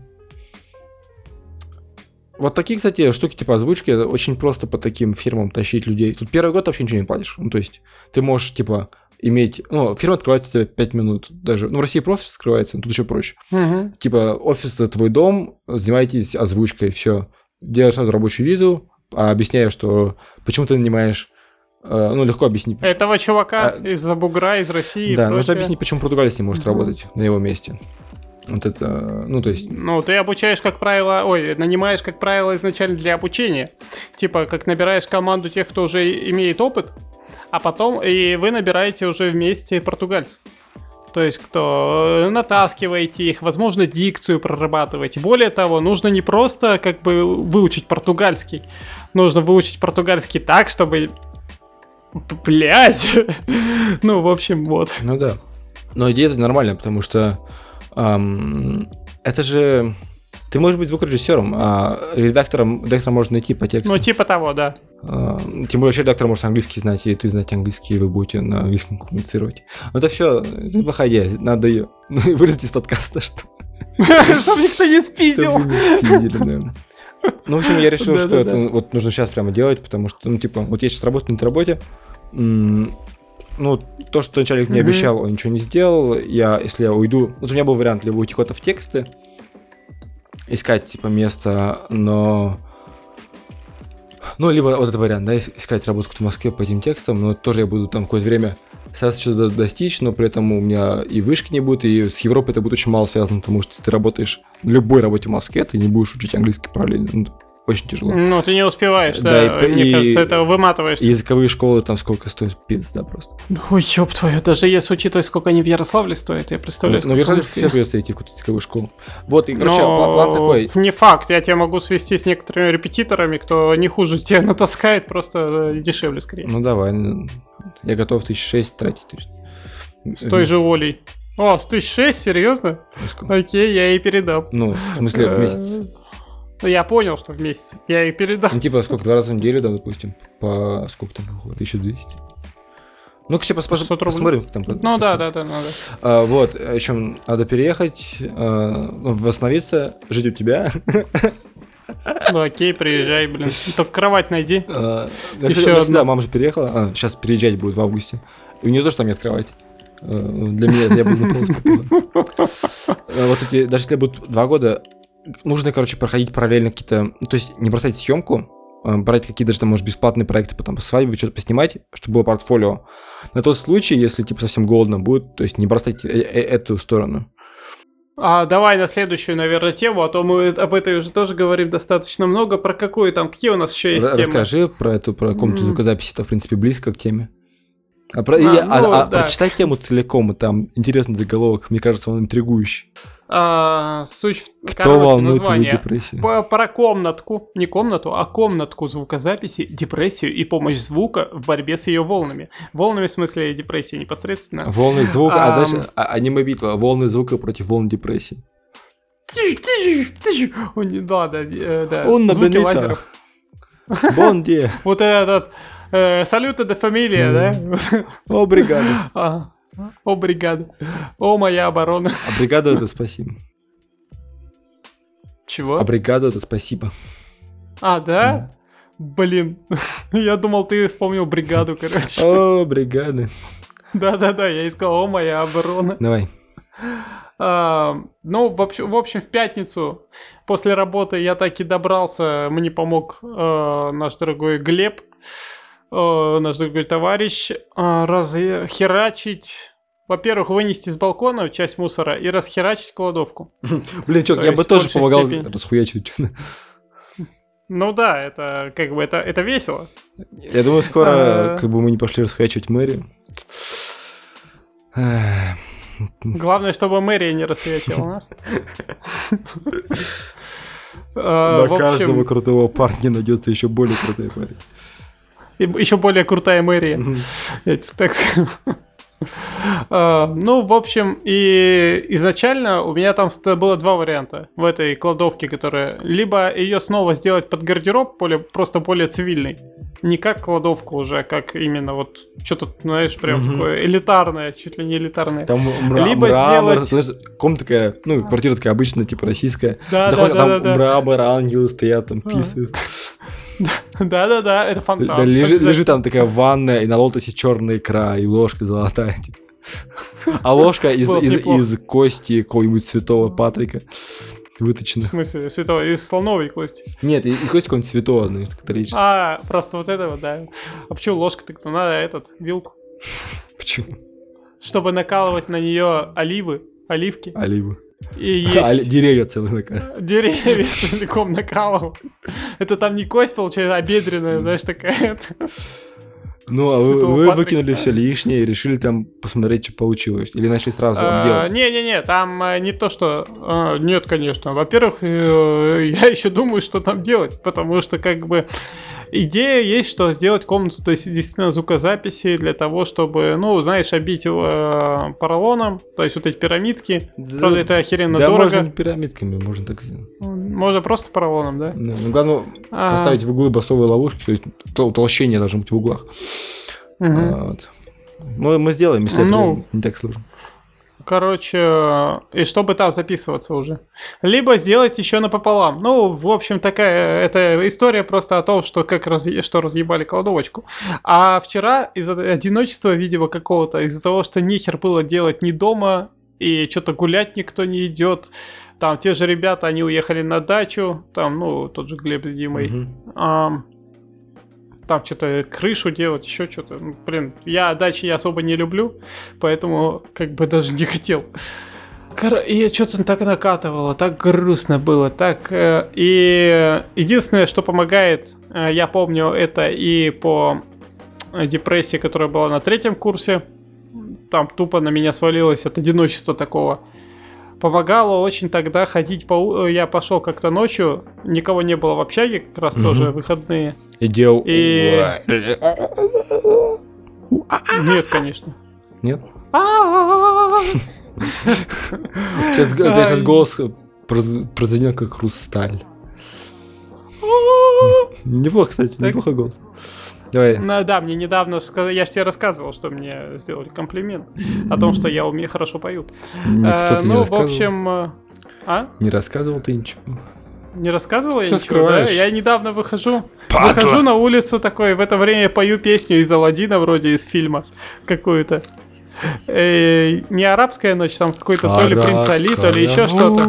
Вот такие, кстати, штуки типа озвучки, это очень просто по таким фирмам тащить людей. Тут первый год вообще ничего не платишь. Ну, то есть, ты можешь, типа, иметь... Ну, фирма открывается тебе 5 минут даже. Ну, в России просто скрывается, но тут еще проще. Мгм. Типа, офис это твой дом, занимайтесь озвучкой, все. Делаешь сразу рабочую визу, а объясняешь, что почему ты нанимаешь... э, ну, легко объяснить. Этого чувака А- из-за бугра, из России и Да, нужно объяснить, почему Португалия не может Мгм. работать на его месте. Вот это, ну, то есть... Ну, ты обучаешь, как правило, ой, нанимаешь, как правило, изначально для обучения. Типа, как набираешь команду тех, кто уже имеет опыт, а потом и вы набираете уже вместе португальцев. То есть, кто э, натаскиваете их, возможно, дикцию прорабатываете. Более того, нужно не просто как бы выучить португальский, нужно выучить португальский так, чтобы... Блять! <laughs> Ну, в общем, вот. Ну да. Но идея это нормальная, потому что ам, это же... Ты можешь быть звукорежиссером, а редактором, редактора можно найти по тексту. Ну, типа того, да. А, Тем более, вообще редактор может английский знать, и ты знать английский, и вы будете на английском коммуницировать. Но это все неплохая идея. Надо ее <laughs> вырезать из подкаста, <laughs> что Чтобы никто не спиздил. Ну, в общем, я решил, что это вот нужно сейчас прямо делать, потому что, ну, типа, вот я сейчас работаю на работе, ну, то, что начальник мне обещал, он ничего не сделал. Я, если я уйду, вот у меня был вариант либо уйти куда-то в тексты, искать, типа, место, но... Ну, либо вот этот вариант, да, ис- искать работу в Москве по этим текстам, но тоже я буду там какое-то время стараться что-то достичь, но при этом у меня и вышки не будет, и с Европой это будет очень мало связано, потому что ты работаешь на любой работе в Москве, ты не будешь учить английский параллельно. Ну, очень тяжело. Ну, ты не успеваешь, Да, да. и- Мне и- кажется, это выматываешься. Языковые школы там сколько стоят? Пизда просто. Ой, ёб твою, даже если учитывать, сколько они в Ярославле стоят, я представляю, Ну, в Ярославле все придется идти в какую-то языковую школу. Вот, и, короче, Но пла- план такой. Не факт, я тебя могу свести с некоторыми репетиторами, кто не хуже тебя <laughs> натаскает, просто э, дешевле скорее. Ну, давай. ну, Я готов тысяч шесть тратить. С той же волей. О, с тысяч шесть, серьезно? Окей, я ей передам. Ну, в смысле, в месяц. Ну, я понял, что в месяц. Я ей передам. Ну, типа, сколько, два раза в неделю, да, допустим, по сколько там выходит? 1200. Ну, сейчас пос- 600 рублей. посмотрим, как там. Ну да, да, да, надо. А, вот, еще надо переехать, а, ну, восстановиться, жить у тебя. Ну окей, приезжай, блин. Только кровать найди. А, одну. Да, мама же переехала, а, сейчас переезжать будет в августе. И у нее тоже там нет кровати. А, Для меня я буду на Вот эти, даже если будут два года, нужно, короче, проходить параллельно какие-то, ну, то есть не бросать съемку, а, брать какие-то даже там, может, бесплатные проекты, потом по свадьбе что-то поснимать, чтобы было портфолио. На тот случай, если, типа, совсем голодно будет, то есть не бросать э- э- эту сторону. А давай на следующую, наверное, тему, а то мы об этой уже тоже говорим достаточно много. Про какую там, какие у нас еще есть темы? Расскажи про эту, про комнату М. звукозаписи, это, в принципе, близко к теме. А, про, А, и- а- ну, а да. прочитай тему целиком, и там интересный заголовок, мне кажется, он интригующий. А, суть в Кто короче, название. депрессию? П- Про комнатку, не комнату, а комнатку звукозаписи, депрессию и помощь звука в борьбе с ее волнами. Волнами в смысле депрессии непосредственно. Волны звука, а Ам. дальше а- аниме-битва, волны звука против волн депрессии. Тыш, тыш, тыш. О, не- Да, да, э, да. Он на Звуки лазеров. Бонди, <laughs> Вот этот салют это фамилия, да? о, бригада. А, О, бригада. О, моя оборона. А бригада это спасибо. Чего? А бригада это спасибо. А, да? Блин, <laughs> я думал, ты вспомнил бригаду, короче. О, бригады. Да-да-да, я искал, о, моя оборона. Давай. А, ну, в общем, в общем, в пятницу после работы я таки добрался, мне помог э, наш дорогой Глеб, э, наш дорогой товарищ, э, разхерачить, во-первых, вынести с балкона часть мусора и расхерачить кладовку. <laughs> Блин, чё, я бы тоже помогал степени. расхуячивать. Ну да, это как бы это, это весело. Я думаю, скоро А. как бы мы не пошли расхуячивать мэрию. Эх, Главное, чтобы мэрия не расхерачила нас. <laughs> Э, На общем, каждого крутого парня найдется еще более крутой парень. Еще более крутая мэрия. Я тебе так скажу. А, Ну, в общем, и изначально у меня там было два варианта в этой кладовке, которая либо ее снова сделать под гардероб, более, просто более цивильный, не как кладовку уже, а как именно вот что-то, знаешь, прям Мгм. такое элитарное, чуть ли не элитарное. Там мра- Либо мрамор, сделать- знаешь, комната такая, ну, квартира такая обычная, типа российская. Да, да, Заходишь, а да, там да, да. мрамор, ангелы стоят, там писают. Да, <laughs> да, да, это фонтан. Лежит, лежит там такая ванная, и на лотосе черная икра, и ложка золотая. <laughs> А ложка из, из, из кости какого-нибудь святого Патрика В выточена. смысле, святого, из слоновой кости. Нет, и, и кость какого-нибудь святого, знаешь, католического. А, просто вот это вот, да. А почему ложка тогда? Надо этот, вилку. Почему? Чтобы накалывать на нее оливы, оливки Оливы. И есть. А, деревья целые такая. <laughs> Деревья целиком накалывал. Это там не кость, получается, а бедренная, знаешь, такая. Ну, а вы, вы Патрика. выкинули все лишнее и решили там посмотреть, что получилось. Или начали сразу А, делать. Не-не-не, там э, не то, что... а, Нет, конечно. Во-первых, э, я еще думаю, что там делать, потому что как бы идея есть, что сделать комнату, то есть действительно звукозаписи для того, чтобы, ну, знаешь, обить э, поролоном, то есть вот эти пирамидки. Да- Правда, это охеренно да, дорого. можно пирамидками, можно так сделать. Можно просто поролоном, да? Да, ну, главное, А, поставить в углы басовые ловушки, то есть то- утолщение должно быть в углах. А, Вот. Ну, мы сделаем, если Ну. это не так сложно. Короче, и чтобы там записываться уже. Либо сделать еще напополам. Ну, в общем, такая эта история просто о том, что как раз, что разъебали кладовочку. А вчера из-за одиночества, видимо, какого-то, из-за того, что нихер было делать ни дома, и что-то гулять никто не идет. Там те же ребята, они уехали на дачу, там, ну, тот же Глеб с Димой. Мгм. Ам, там что-то крышу делать, еще что-то. Ну, блин, я дачи я особо не люблю, поэтому как бы даже не хотел. И что-то так накатывало, так грустно было, так... э, И единственное, что помогает, э, я помню это и по э, депрессии, которая была на третьем курсе, там тупо на меня свалилось от одиночества такого. Помогало очень тогда ходить по... у- Я пошел как-то ночью, никого не было в общаге, как раз Мгм. тоже выходные. И делал... И- Нет, конечно. Нет? А-а-а. Сейчас, сейчас голос проз- прозвенел как хрусталь. Неплохо, кстати, неплохо голос. Давай. Ну да, мне недавно сказали, я же тебе рассказывал, что мне сделали комплимент о том, что я умею хорошо пою. Никто ты не ну, в общем, э, а? Не рассказывал ты ничего. Не рассказывал я Всё ничего, да? скрываешь. Я недавно выхожу, Падла. выхожу на улицу такой, в это время я пою песню из Аладдина вроде из фильма какую-то. Э, не арабская ночь, там какой-то то ли принц Али, то ли еще что-то.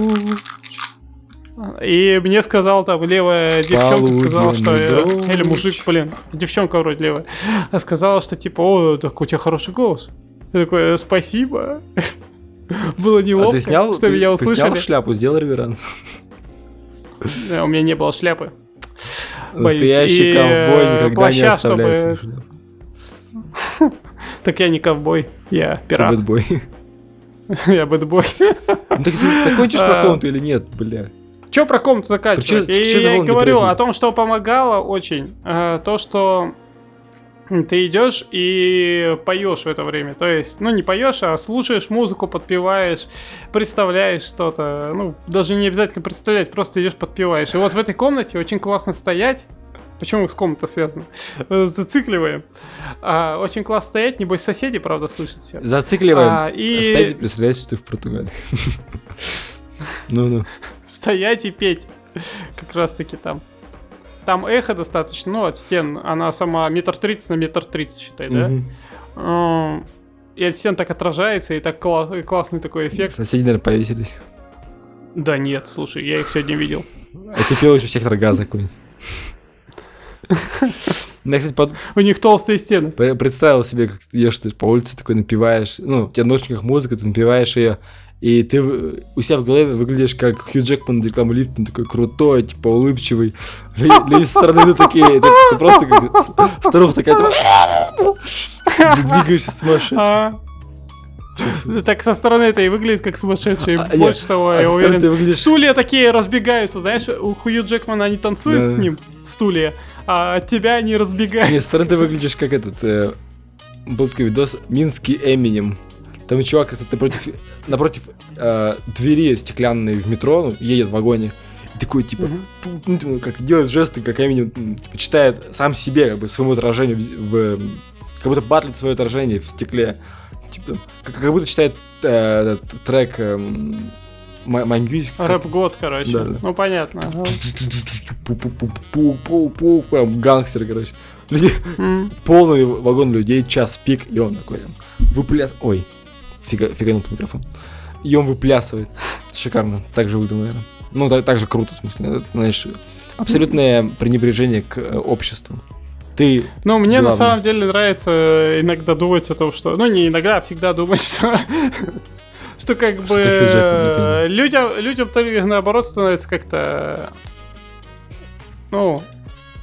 И мне сказал там левая девчонка сказала, что... э, Полуденный Или дождь. мужик, блин, девчонка вроде левая. а Сказала, что типа, о, так у тебя хороший голос. Я такой, «Э, спасибо. <laughs> Было А неловко, ты снял, что ты, меня ты снял услышали. шляпу, сделал реверанс. У меня не было шляпы. Боюсь. Настоящий И, ковбой э, никогда не плаща, оставляет чтобы-. <laughs> Так я не ковбой, я Ты пират. бэтбой. <laughs> Я бэтбой. Ну, так ты кончишь про А. комнату или нет, бля? Че про комнату заканчивать? Чё- И я и говорю о том, что помогало очень. э, То, что ты идешь и поешь в это время. То есть, ну не поешь, а слушаешь музыку, подпеваешь, представляешь что-то. Ну, даже не обязательно представлять, просто идешь подпеваешь. И вот в этой комнате очень классно стоять. Почему с комнатой связано? Э, Зацикливаем. А, очень классно стоять, небось соседи, правда, слышат все. Зацикливаем. А, и- Стоите, представляете, что ты в Португалии. <laughs> Ну-ну. стоять и петь. Как раз таки там. Там эхо достаточно, ну, от стен. Она сама метр тридцать на метр тридцать, считай, да? И от стен так отражается, и так классный такой эффект. Соседи, наверное, повесились. Да нет, слушай, я их сегодня видел. А ты пел еще сектор газа какой-нибудь. <laughs> Я, кстати, под- У них толстые стены. пре- представил себе, как ты идешь ты по улице, такой напиваешь, ну, у тебя в наушниках музыка, ты напиваешь ее, и ты у себя в голове выглядишь как Хью Джекман на рекламу Липтон, такой крутой, типа улыбчивый. Люди, со стороны идут такие, ты, ты просто как старуха такая, типа, ты двигаешься сумасшедший. А, Так со стороны это и выглядит как сумасшедший. А, Больше нет, того, а я уверен. ты выглядишь- Стулья такие разбегаются, знаешь, у Хью Джекмана они танцуют с ним, стулья, а от тебя они разбегаются. Нет, со стороны ты выглядишь как этот, э, был такой видос «Минский Эминем». Там чувак, кстати, напротив, напротив э, двери стеклянной в метро, ну, едет в вагоне, и такой, типа, тут, ну, типа, как делает жесты, как Эминем, типа, читает сам себе, как бы, своему отражению, в, в- как будто батлит свое отражение в стекле. Типа, как, как будто читает э, трек эм, My, My Music. Рэп-год, короче. Да-да. Ну, понятно. прям гангстер, короче. Люди, М. полный вагон людей, час пик, и он такой выпляс... Ой, фига, фиганул по микрофон. И он выплясывает. Шикарно. Так же выйду, наверное. Ну, так, так же круто, в смысле. Это, знаешь, абсолютное пренебрежение к э, обществу. Ты... Ну, мне на Главное. самом деле нравится иногда думать о том, что... Ну, не иногда, а всегда думать, <laughs> что... Что как бы Что людям, людям то ли наоборот становится как-то... Ну,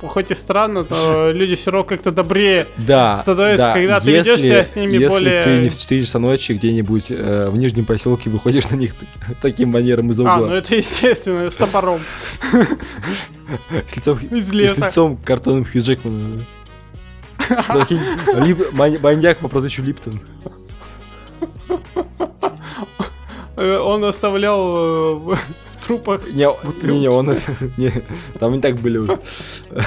хоть и странно, но люди все равно как-то добрее. Да, Становится, да, когда ты ведёшь себя с ними если более- ты не в 4 часа ночи где-нибудь э, в Нижнем поселке выходишь на них <laughs> таким манером из А, угла. ну это естественно, с топором С лицом, из с леса. лицом картонным Хью Джекмана. Маньяк по прозвищу Липтон. Э, Он оставлял э, трупах Не, не, не, он... <laughs> Не, там не так были уже.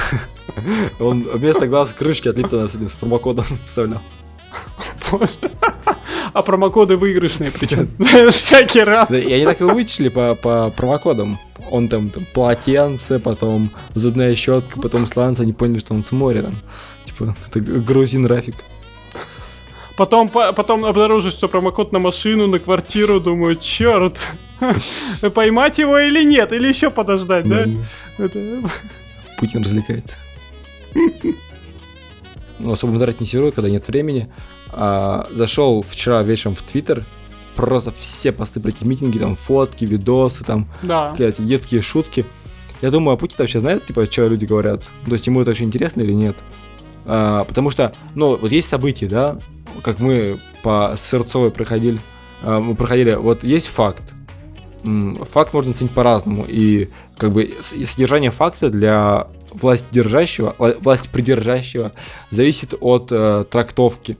<laughs> Он вместо глаз крышки от Липтона с этим с промокодом <laughs> вставлял. Боже. А промокоды выигрышные причем. Знаешь, всякий раз. И они так и вычислили по, по промокодам. Он там, там полотенце, потом зубная щетка, потом сланцы, они поняли, что он с моря там. Типа, это грузин Рафик. Потом, по- потом обнаружишь, что промокод на машину, на квартиру, думаю, черт. <laughs> Поймать его или нет? Или еще подождать, да? Путин развлекается. Ну, особо в интернете не сижу, когда нет времени. А, зашел вчера вечером в Твиттер, просто все посты про эти митинги, там фотки, видосы, там Да. какие-то едкие шутки. Я думаю, а Путин вообще знает, типа, что люди говорят? То есть ему это вообще интересно или нет? А, потому что, ну, вот есть события, да, как мы по Сырцовой проходили, а, мы проходили, вот есть факт. Факт можно оценить по-разному, и как бы содержание факта для власть держащего, власть придержащего зависит от э, трактовки.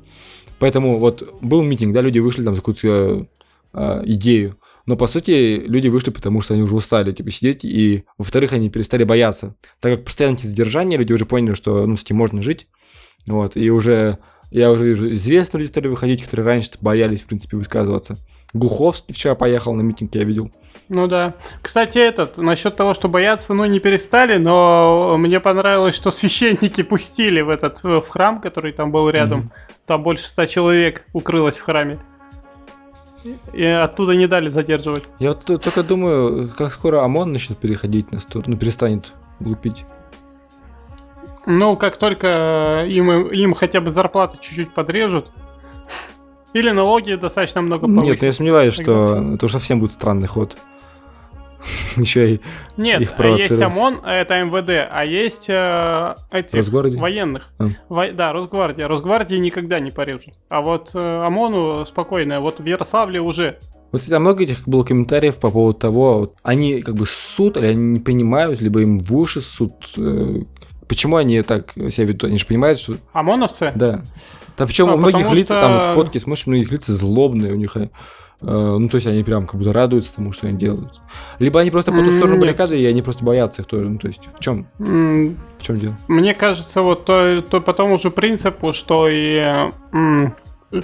Поэтому вот был митинг, да, люди вышли там за какую-то э, идею, но по сути люди вышли, потому что они уже устали типа сидеть, и во-вторых, они перестали бояться. Так как постоянно эти задержания, люди уже поняли, что ну, с этим можно жить. Вот, и уже я уже вижу, известные люди стали выходить, которые раньше боялись, в принципе, высказываться. Глуховский вчера поехал на митинг, я видел. Ну да. Кстати, этот, насчет того, что бояться, ну, не перестали, но мне понравилось, что священники пустили в этот, в храм, который там был рядом. Мгм. Там больше ста человек укрылось в храме. И оттуда не дали задерживать. Я вот только думаю, как скоро ОМОН начнет переходить на сторону, перестанет глупить. Ну, как только им, им хотя бы зарплату чуть-чуть подрежут, или налоги достаточно много повысят. Нет, я сомневаюсь, что это уж совсем будет странный ход. <laughs> еще и Нет, Их а есть. ОМОН, это МВД, а есть э, этих Росгвардия? военных. А. Во- да, Росгвардия. Росгвардии никогда не порежут. А вот э, ОМОНу спокойно. Вот в Ярославле уже. Вот там много этих было комментариев по поводу того, вот они как бы ссут, или они не понимают, либо им в уши э, Почему они так себя ведут? Они же понимают, что... ОМОНовцы? Да. Да причем А, у многих лиц, что- там вот фотки смотришь, многих лица злобные, у них... э, ну, то есть они прям как будто радуются тому, что они делают. Либо они просто по ту сторону нет. баррикады, и они просто боятся их тоже. Ну, то есть в чем, в чем дело? Мне кажется, вот то, то по тому же принципу, что и,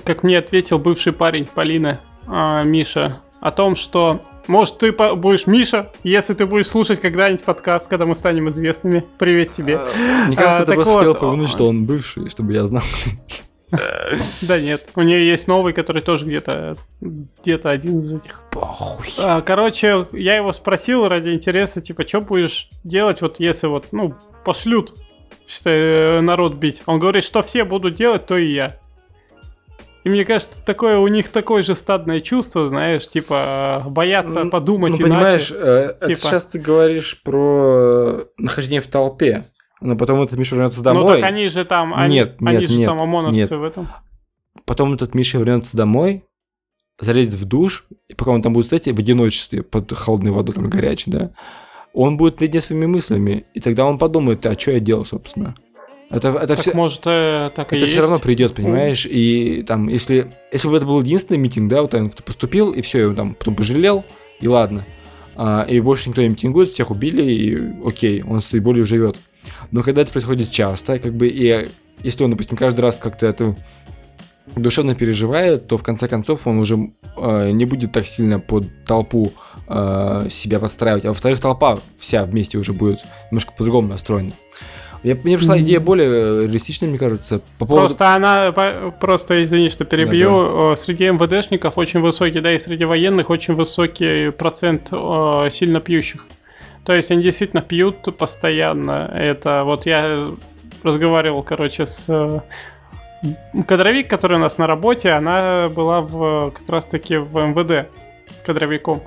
как мне ответил бывший парень Полины, а, Миша, о том, что может ты будешь Миша, если ты будешь слушать когда-нибудь подкаст, когда мы станем известными. Привет тебе. Мне кажется, А, ты просто вот, хотел упомянуть, что он бывший, чтобы я знал. Да нет, у нее есть новый, который тоже где-то где-то один из этих. Похуй. А, Короче, я его спросил ради интереса, типа, что будешь делать, вот если вот, ну, пошлют, считай, э, народ бить. Он говорит, что все будут делать, то и я. И мне кажется, такое у них такое же стадное чувство, знаешь, типа э, бояться Ну, подумать ну, иначе. понимаешь, э, Типа. сейчас ты говоришь про нахождение в толпе, но потом этот Миша вернется ну домой, так они же там, они, Нет, они нет, же нет, там ОМОНовцы нет. в этом. потом этот Миша вернется домой, залезет в душ, и пока он там будет стоять в одиночестве под холодной водой, там горячей, да, он будет наедине своими мыслями, и тогда он подумает, а что я делал, собственно. Это, это Так все, может, э, так и это есть. все равно придет, понимаешь? И там, если, если бы это был единственный митинг, да, вот он кто поступил, и все, и он там потом пожалел, и ладно. А, и больше никто не митингует, всех убили, и окей, он с этой болью живет. Но когда это происходит часто, как бы, и если он, допустим, каждый раз как-то это душевно переживает, то в конце концов он уже э, не будет так сильно под толпу э, себя подстраивать. А во-вторых, толпа вся вместе уже будет немножко по-другому настроена. Я, мне пришла Мгм. идея более э, реалистичная, мне кажется, по поводу... Просто она, по- просто извини, что перебью, э, среди МВДшников очень высокий, да, и среди военных очень высокий процент э, сильно пьющих. То есть они действительно пьют постоянно. Это вот я разговаривал, короче, с э, кадровик, который у нас на работе, она была в, как раз-таки в МВД кадровиком.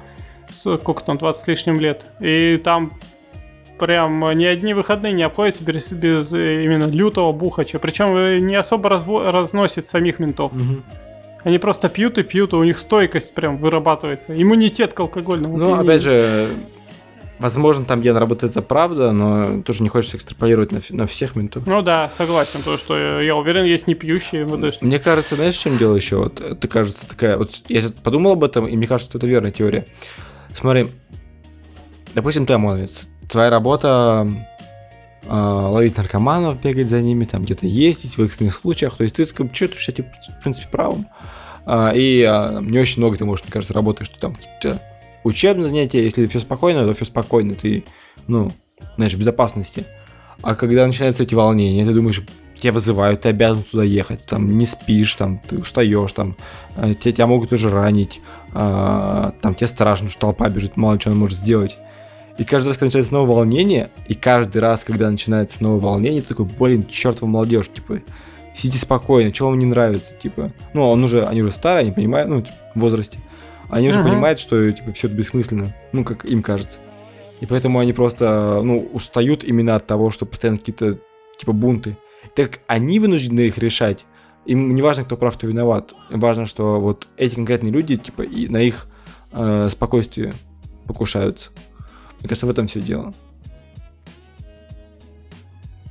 Сколько там, 20 с лишним лет. И там прям ни одни выходные не обходятся без, без э, именно лютого бухача. Причем не особо разво- разносит самих ментов. Мгм. Они просто пьют и пьют, и у них стойкость прям вырабатывается. Иммунитет к алкогольному. Ну, опьянению. опять же, возможно, там, где она работает, это правда, но тоже не хочется экстраполировать на, на всех ментов. Ну да, согласен, потому что э, я уверен, есть не пьющие МВДшники. Мне кажется, знаешь, в чем дело еще? Вот, это кажется такая... Вот я подумал об этом, и мне кажется, что это верная теория. Смотри, допустим, ты ОМОНовец. Твоя работа э, ловить наркоманов, бегать за ними, там где-то ездить в экстренных случаях. То есть ты бы чувствуешь себя, типа, в принципе, правым. А, и а, не очень много ты, может, мне кажется, работаешь, что там какие-то учебные занятия, если все спокойно, то все спокойно, ты, ну, знаешь, в безопасности. А когда начинаются эти волнения, ты думаешь, тебя вызывают, ты обязан сюда ехать, там не спишь, там ты устаешь, там э, тебя, тебя могут уже ранить, а, там тебе страшно, что толпа бежит, мало что она может сделать. И каждый раз, когда начинается новое волнение, и каждый раз, когда начинается новое волнение, ты такой, блин, черт вы молодежь, типа, сидите спокойно, что вам не нравится, типа. Ну, он уже, они уже старые, они понимают, ну, типа, в возрасте. Они уже Мгм. понимают, что, типа, все это бессмысленно, ну, как им кажется. И поэтому они просто, ну, устают именно от того, что постоянно какие-то, типа, бунты. Так как они вынуждены их решать, им не важно, кто прав, кто виноват. Важно, что вот эти конкретные люди, типа, и на их э, спокойствие покушаются. Мне кажется, в этом все дело.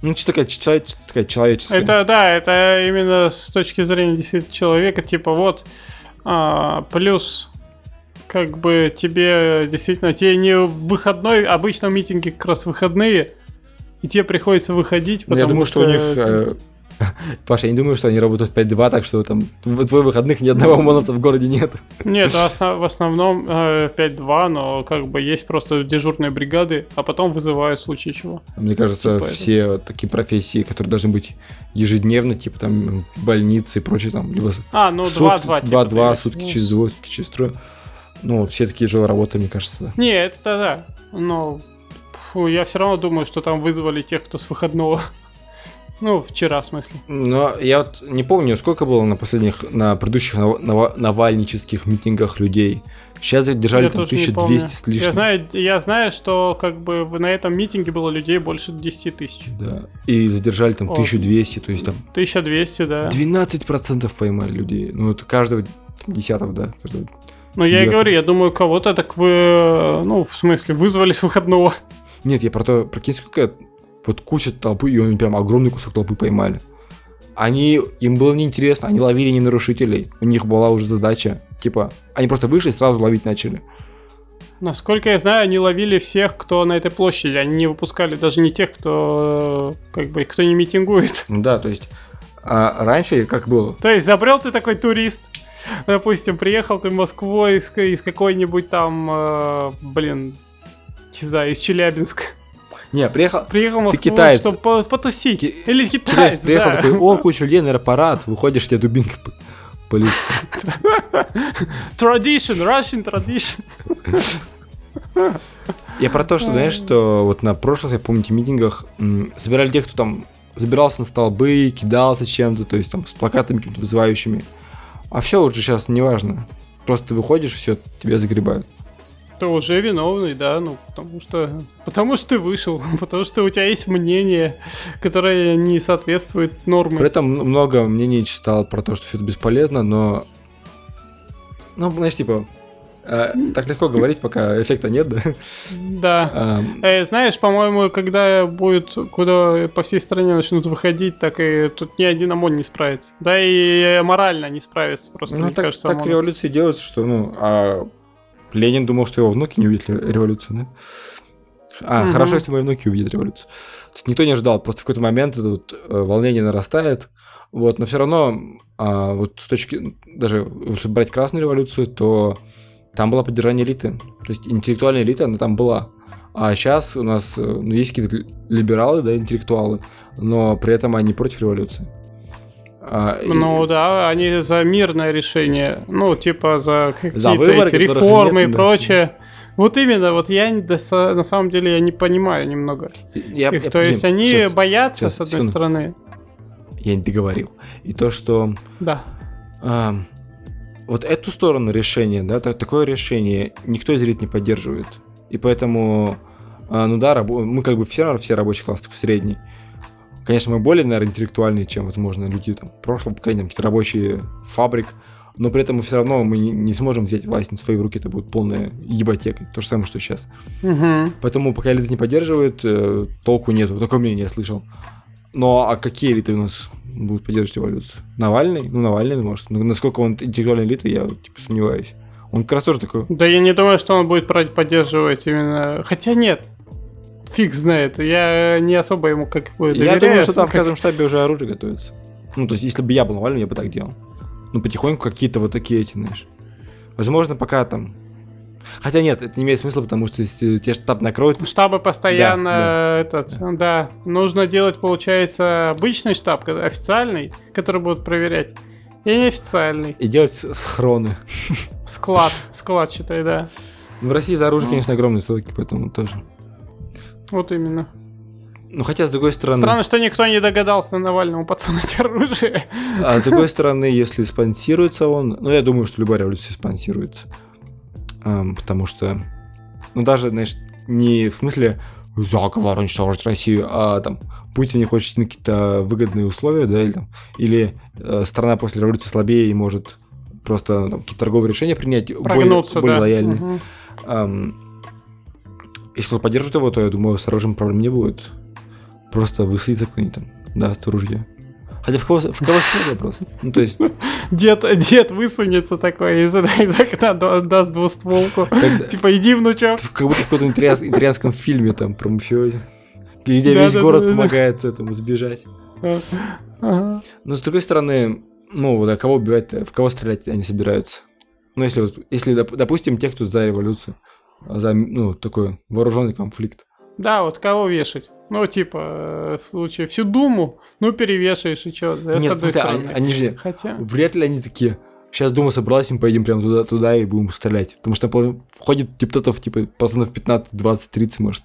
Ну, чисто такая, человек, такая человеческая. Это да, это именно с точки зрения действительно человека, типа вот а, плюс как бы тебе действительно тебе не в выходной, обычно митинги как раз выходные, и тебе приходится выходить, Ну, потому я думаю, что, у них... э, <laughs> Паша, я не думаю, что они работают 5-2, так что там в твоих выходных ни одного ОМОНовца в городе нет. Нет, <laughs> в основ- в основном э, 5-2, но как бы есть просто дежурные бригады, а потом вызывают в случае чего. Мне кажется, Типа это. все такие профессии, которые должны быть ежедневно, типа там больницы и прочее, там, либо А, ну сутки, 2-2. типа, 2-2, ты- сутки ну, через двое, сутки через трое. Ну, все такие же работы, мне кажется. Не, это да. Но фу, я все равно думаю, что там вызвали тех, кто с выходного. Ну, вчера, в смысле. Но я вот не помню, сколько было на последних, на предыдущих нав- нава- навальнических митингах людей. Сейчас задержали Я там тоже не 1200 помню. с лишним. Я знаю, я знаю, что как бы на этом митинге было людей больше 10 тысяч. Да. И задержали там О. 1200, то есть там 1200, да. 12% поймали людей. Ну, это каждого десятого, да. Каждого. Но я и говорю, я думаю, кого-то так вы, ну, в смысле, вызвали с выходного. Нет, я про то, прикинь, сколько вот куча толпы, и они прям огромный кусок толпы поймали. Они, им было неинтересно, они ловили не нарушителей. У них была уже задача, типа, они просто вышли и сразу ловить начали. Насколько я знаю, они ловили всех, кто на этой площади. Они не выпускали даже не тех, кто, как бы, кто не митингует. Ну да, то есть, а раньше как было? То есть забрел ты такой турист, допустим, приехал ты в Москву из, из какой-нибудь там, э, блин, не знаю, из Челябинска. Не, приехал, Приехал в Москву, китаец. чтобы по- потусить. Ки- Или китаец китаец, приехал да. такой, о, куча людей, наверное, парад, выходишь, тебе дубинка полетит. Tradition, Russian tradition. Я про то, что, знаешь, что вот на прошлых, я помните, митингах собирали тех, кто там забирался на столбы, кидался чем-то, то есть там с плакатами какими-то вызывающими. А все уже сейчас не важно. Просто ты выходишь, все, тебя загребают. Ты уже виновный, да, ну, потому что... Потому что ты вышел, <laughs> потому что у тебя есть мнение, которое не соответствует При нормам. этом много мнений читал про то, что все это бесполезно, но... Ну, знаешь, типа, э, так легко говорить, пока эффекта нет, да? Да. Ам, Э, знаешь, по-моему, когда будет, куда по всей стране начнут выходить, так и тут ни один ОМОН не справится. Да и морально не справится просто, Ну, мне так, кажется, так ОМОНовцы. революции делаются, что, ну, а Ленин думал, что его внуки не увидят ре- революцию, да? А, Мгм. хорошо, если мои внуки увидят революцию. Тут никто не ожидал, просто в какой-то момент это вот, э, волнение нарастает, вот, но все равно, а, вот с точки, даже если брать Красную революцию, то там было поддержание элиты, то есть интеллектуальная элита, она там была. А сейчас у нас э, ну, есть какие-то ли- либералы, да, интеллектуалы, но при этом они против революции. А, и- Ну да, они за мирное решение, ну типа за какие-то эти реформы нет, и да. прочее. Вот именно, вот я да, на самом деле я не понимаю немного я- их. я- То есть подожди, они щас. боятся щас, с одной секунду. стороны, я не договорил. И то, что да. а, вот эту сторону решения, да, та- такое решение никто из элит не поддерживает. И поэтому, а, ну да, рабо- мы как бы все все рабочий класс такой средний. Конечно, мы более, наверное, интеллектуальные, чем, возможно, люди там, прошлого поколения, какие-то рабочие фабрик, но при этом мы все равно мы не, не сможем взять власть на свои руки, это будет полная ебатека, то же самое, что сейчас. Мгм. Поэтому пока элиты не поддерживают, э, толку нету. Такое мнение я слышал. Но а какие элиты у нас будут поддерживать революцию? Навальный? Ну, Навальный, может. Но насколько он интеллектуальная элита, я типа сомневаюсь. Он как раз тоже такой... Да я не думаю, что он будет поддерживать именно. Хотя нет. Фиг знает. Я не особо ему как бы доверяю. я думаю, что там в как- каждом штабе уже оружие готовится. Ну, то есть, если бы я был Навальным, я бы так делал. Ну, потихоньку какие-то вот такие эти, знаешь. Возможно, пока там... Хотя нет, это не имеет смысла, потому что если те штаб накроют... Штабы постоянно Да, этот, да. нужно делать, получается, обычный штаб, официальный, который будут проверять, и неофициальный. И делать схроны. Склад, склад, считай, да. В России за оружие, конечно, огромные сроки, поэтому тоже. Вот именно. Ну, хотя, с другой стороны... Странно, что никто не догадался на Навальному подсунуть <laughs> оружие. А с другой стороны, если спонсируется он, ну я думаю, что любая революция спонсируется. Ам, потому что, ну даже, знаешь, не в смысле заговор уничтожить Россию, а там Путин не хочет на какие-то выгодные условия, да, или, там, или э, страна после революции слабее и может просто там, какие-то торговые решения принять более, Прогнуться, более да. лояльные. Мгм. Ам, если кто поддержит его, то я думаю, с оружием проблем не будет. Просто высадится кто-нибудь там, даст ружье. Хотя в кого, в кого вопрос? Ну, то есть, <laughs> Дед, дед высунется такой из, <laughs> из окна, да- даст двустволку. <laughs> Когда- Типа, иди, внучок. как будто в каком-то итальянс- итальянском фильме там про мафиози. Где Да, весь да, город да, да. помогает этому сбежать. Ага. Но с другой стороны, ну, вот, а кого убивать, в кого стрелять они собираются? Ну, если, вот, если, доп- допустим, те, кто за революцию, за, ну, такой вооруженный конфликт. Да, вот кого вешать? Ну, типа, э, в случае всю Думу, ну, перевешаешь и что, да, с Нет, в одной смысле, стороны. они, они же, Хотя... вряд ли они такие, сейчас Дума собралась, мы поедем прямо туда, туда и будем стрелять. Потому что пол- входит депутатов, типа, процентов 15, 20, 30, может.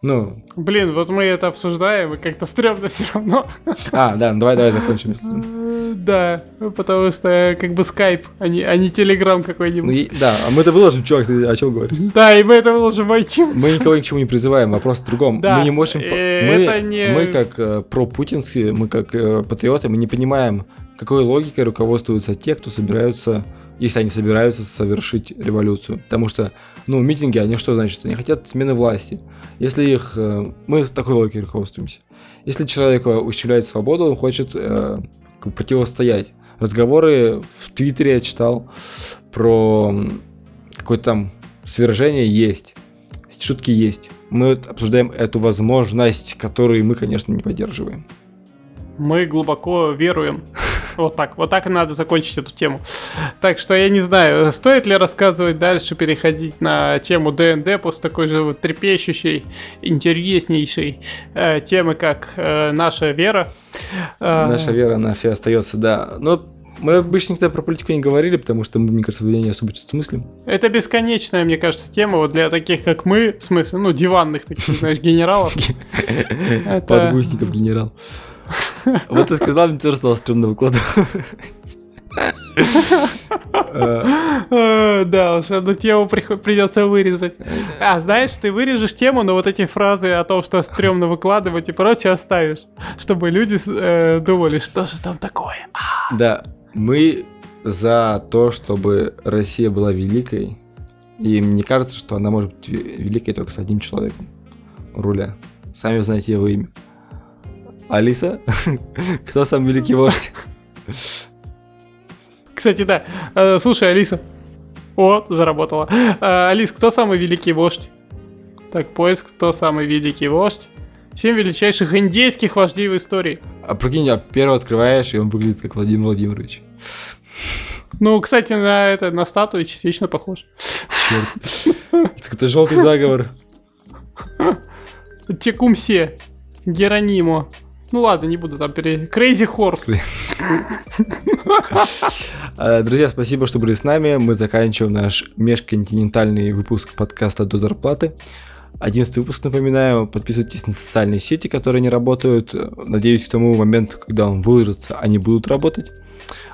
Ну, Блин, вот мы это обсуждаем, и как-то стрёмно <laughs> все равно. а, да, ну давай, давай закончим. Э, Да, потому что как бы скайп, а не, а не телеграм Ну, какой-нибудь. и- да, а мы это выложим, чувак, ты о чем говоришь? Да, и мы это выложим в iTunes. Мы никого ни к чему не призываем, вопрос в другом. Да, мы не можем... э, мы, это не- мы как э, пропутинские, мы как э, патриоты, мы не понимаем, какой логикой руководствуются те, кто собираются, если они собираются совершить революцию. Потому что, ну, митинги, они что значит? Они хотят смены власти. Если их... э, мы такой логикой руководствуемся. Если человека ущемляет свободу, он хочет э, противостоять. Разговоры в Твиттере я читал про какое-то там свержение есть. Шутки есть. Мы обсуждаем эту возможность, которую мы, конечно, не поддерживаем. Мы глубоко веруем. Вот так, вот так и надо закончить эту тему. Так что я не знаю, стоит ли рассказывать дальше, переходить на тему ДНД после такой же вот трепещущей, интереснейшей э, темы, как э, наша вера. Э, Наша вера, она все остается, да. Но мы обычно никогда про политику не говорили, потому что мы, мне кажется, в не особо что-то смыслим. Это бесконечная, мне кажется, тема вот для таких, как мы, в смысле, ну, диванных таких, знаешь, генералов. <laughs> Подгузников генерал. Вот ты сказал, мне тоже стало стрёмно выкладывать. Э, Э, Да уж, одну тему придется вырезать. А, знаешь, ты вырежешь тему, но вот эти фразы о том, что стрёмно выкладывать и прочее оставишь, чтобы люди э, думали, что же там такое. Да, мы за то, чтобы Россия была великой, и мне кажется, что она может быть ве- великой только с одним человеком руля. Сами знаете его имя. Алиса? <laughs> Кто сам великий вождь? Кстати, да. Э, Слушай, Алиса. Вот, заработала. Э, Алис, кто самый великий вождь? Так, поиск, кто самый великий вождь? Семь величайших индейских вождей в истории. А прикинь, а первый открываешь, и он выглядит как Владимир Владимирович. Ну, кстати, на это на статую частично похож. Черт. Это желтый заговор. Текумсе. Геронимо. Ну ладно, не буду там пере... Крейзи Хорс. А, Друзья, спасибо, что были с нами. Мы заканчиваем наш межконтинентальный выпуск подкаста «До зарплаты». Одиннадцатый выпуск, напоминаю. Подписывайтесь на социальные сети, которые не работают. Надеюсь, к тому моменту, когда он выложится, они будут работать.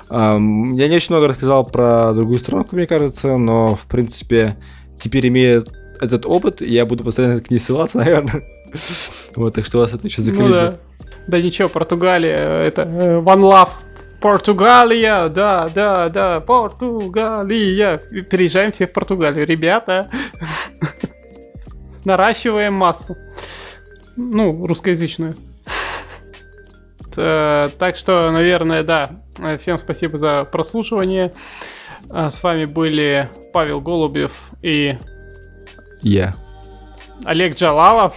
Я не очень много рассказал про другую как мне кажется, но, в принципе, теперь имея этот опыт, я буду постоянно к ней ссылаться, <laughs> наверное. Вот, так что вас это еще Ну закрепит. да. Да ничего, Португалия, э, это э, One Love. Португалия, да, да, да, Португалия. Переезжаем все в Португалию, ребята. <laughs> Наращиваем массу. Ну, русскоязычную. Т- Так что, наверное, да. Э, Всем спасибо за прослушивание. А С вами были Павел Голубев и Я. Олег Джалалов,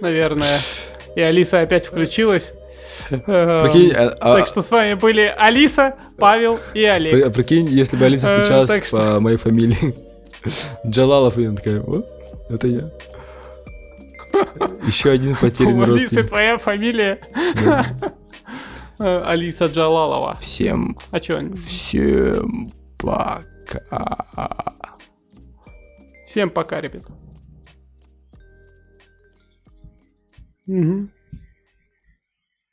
наверное. И Алиса опять включилась. Эм, Прикинь, а- а- Так что с вами были Алиса, Павел и Олег. а Прикинь, если бы Алиса Э, включалась что- по моей фамилии. Джалалов, и она такая, о, это я. Еще один потерянный Алисы родственник. твоя фамилия Да. э, Алиса Джалалова. Всем, А чё? всем пока. Всем пока, ребята. Mm-hmm.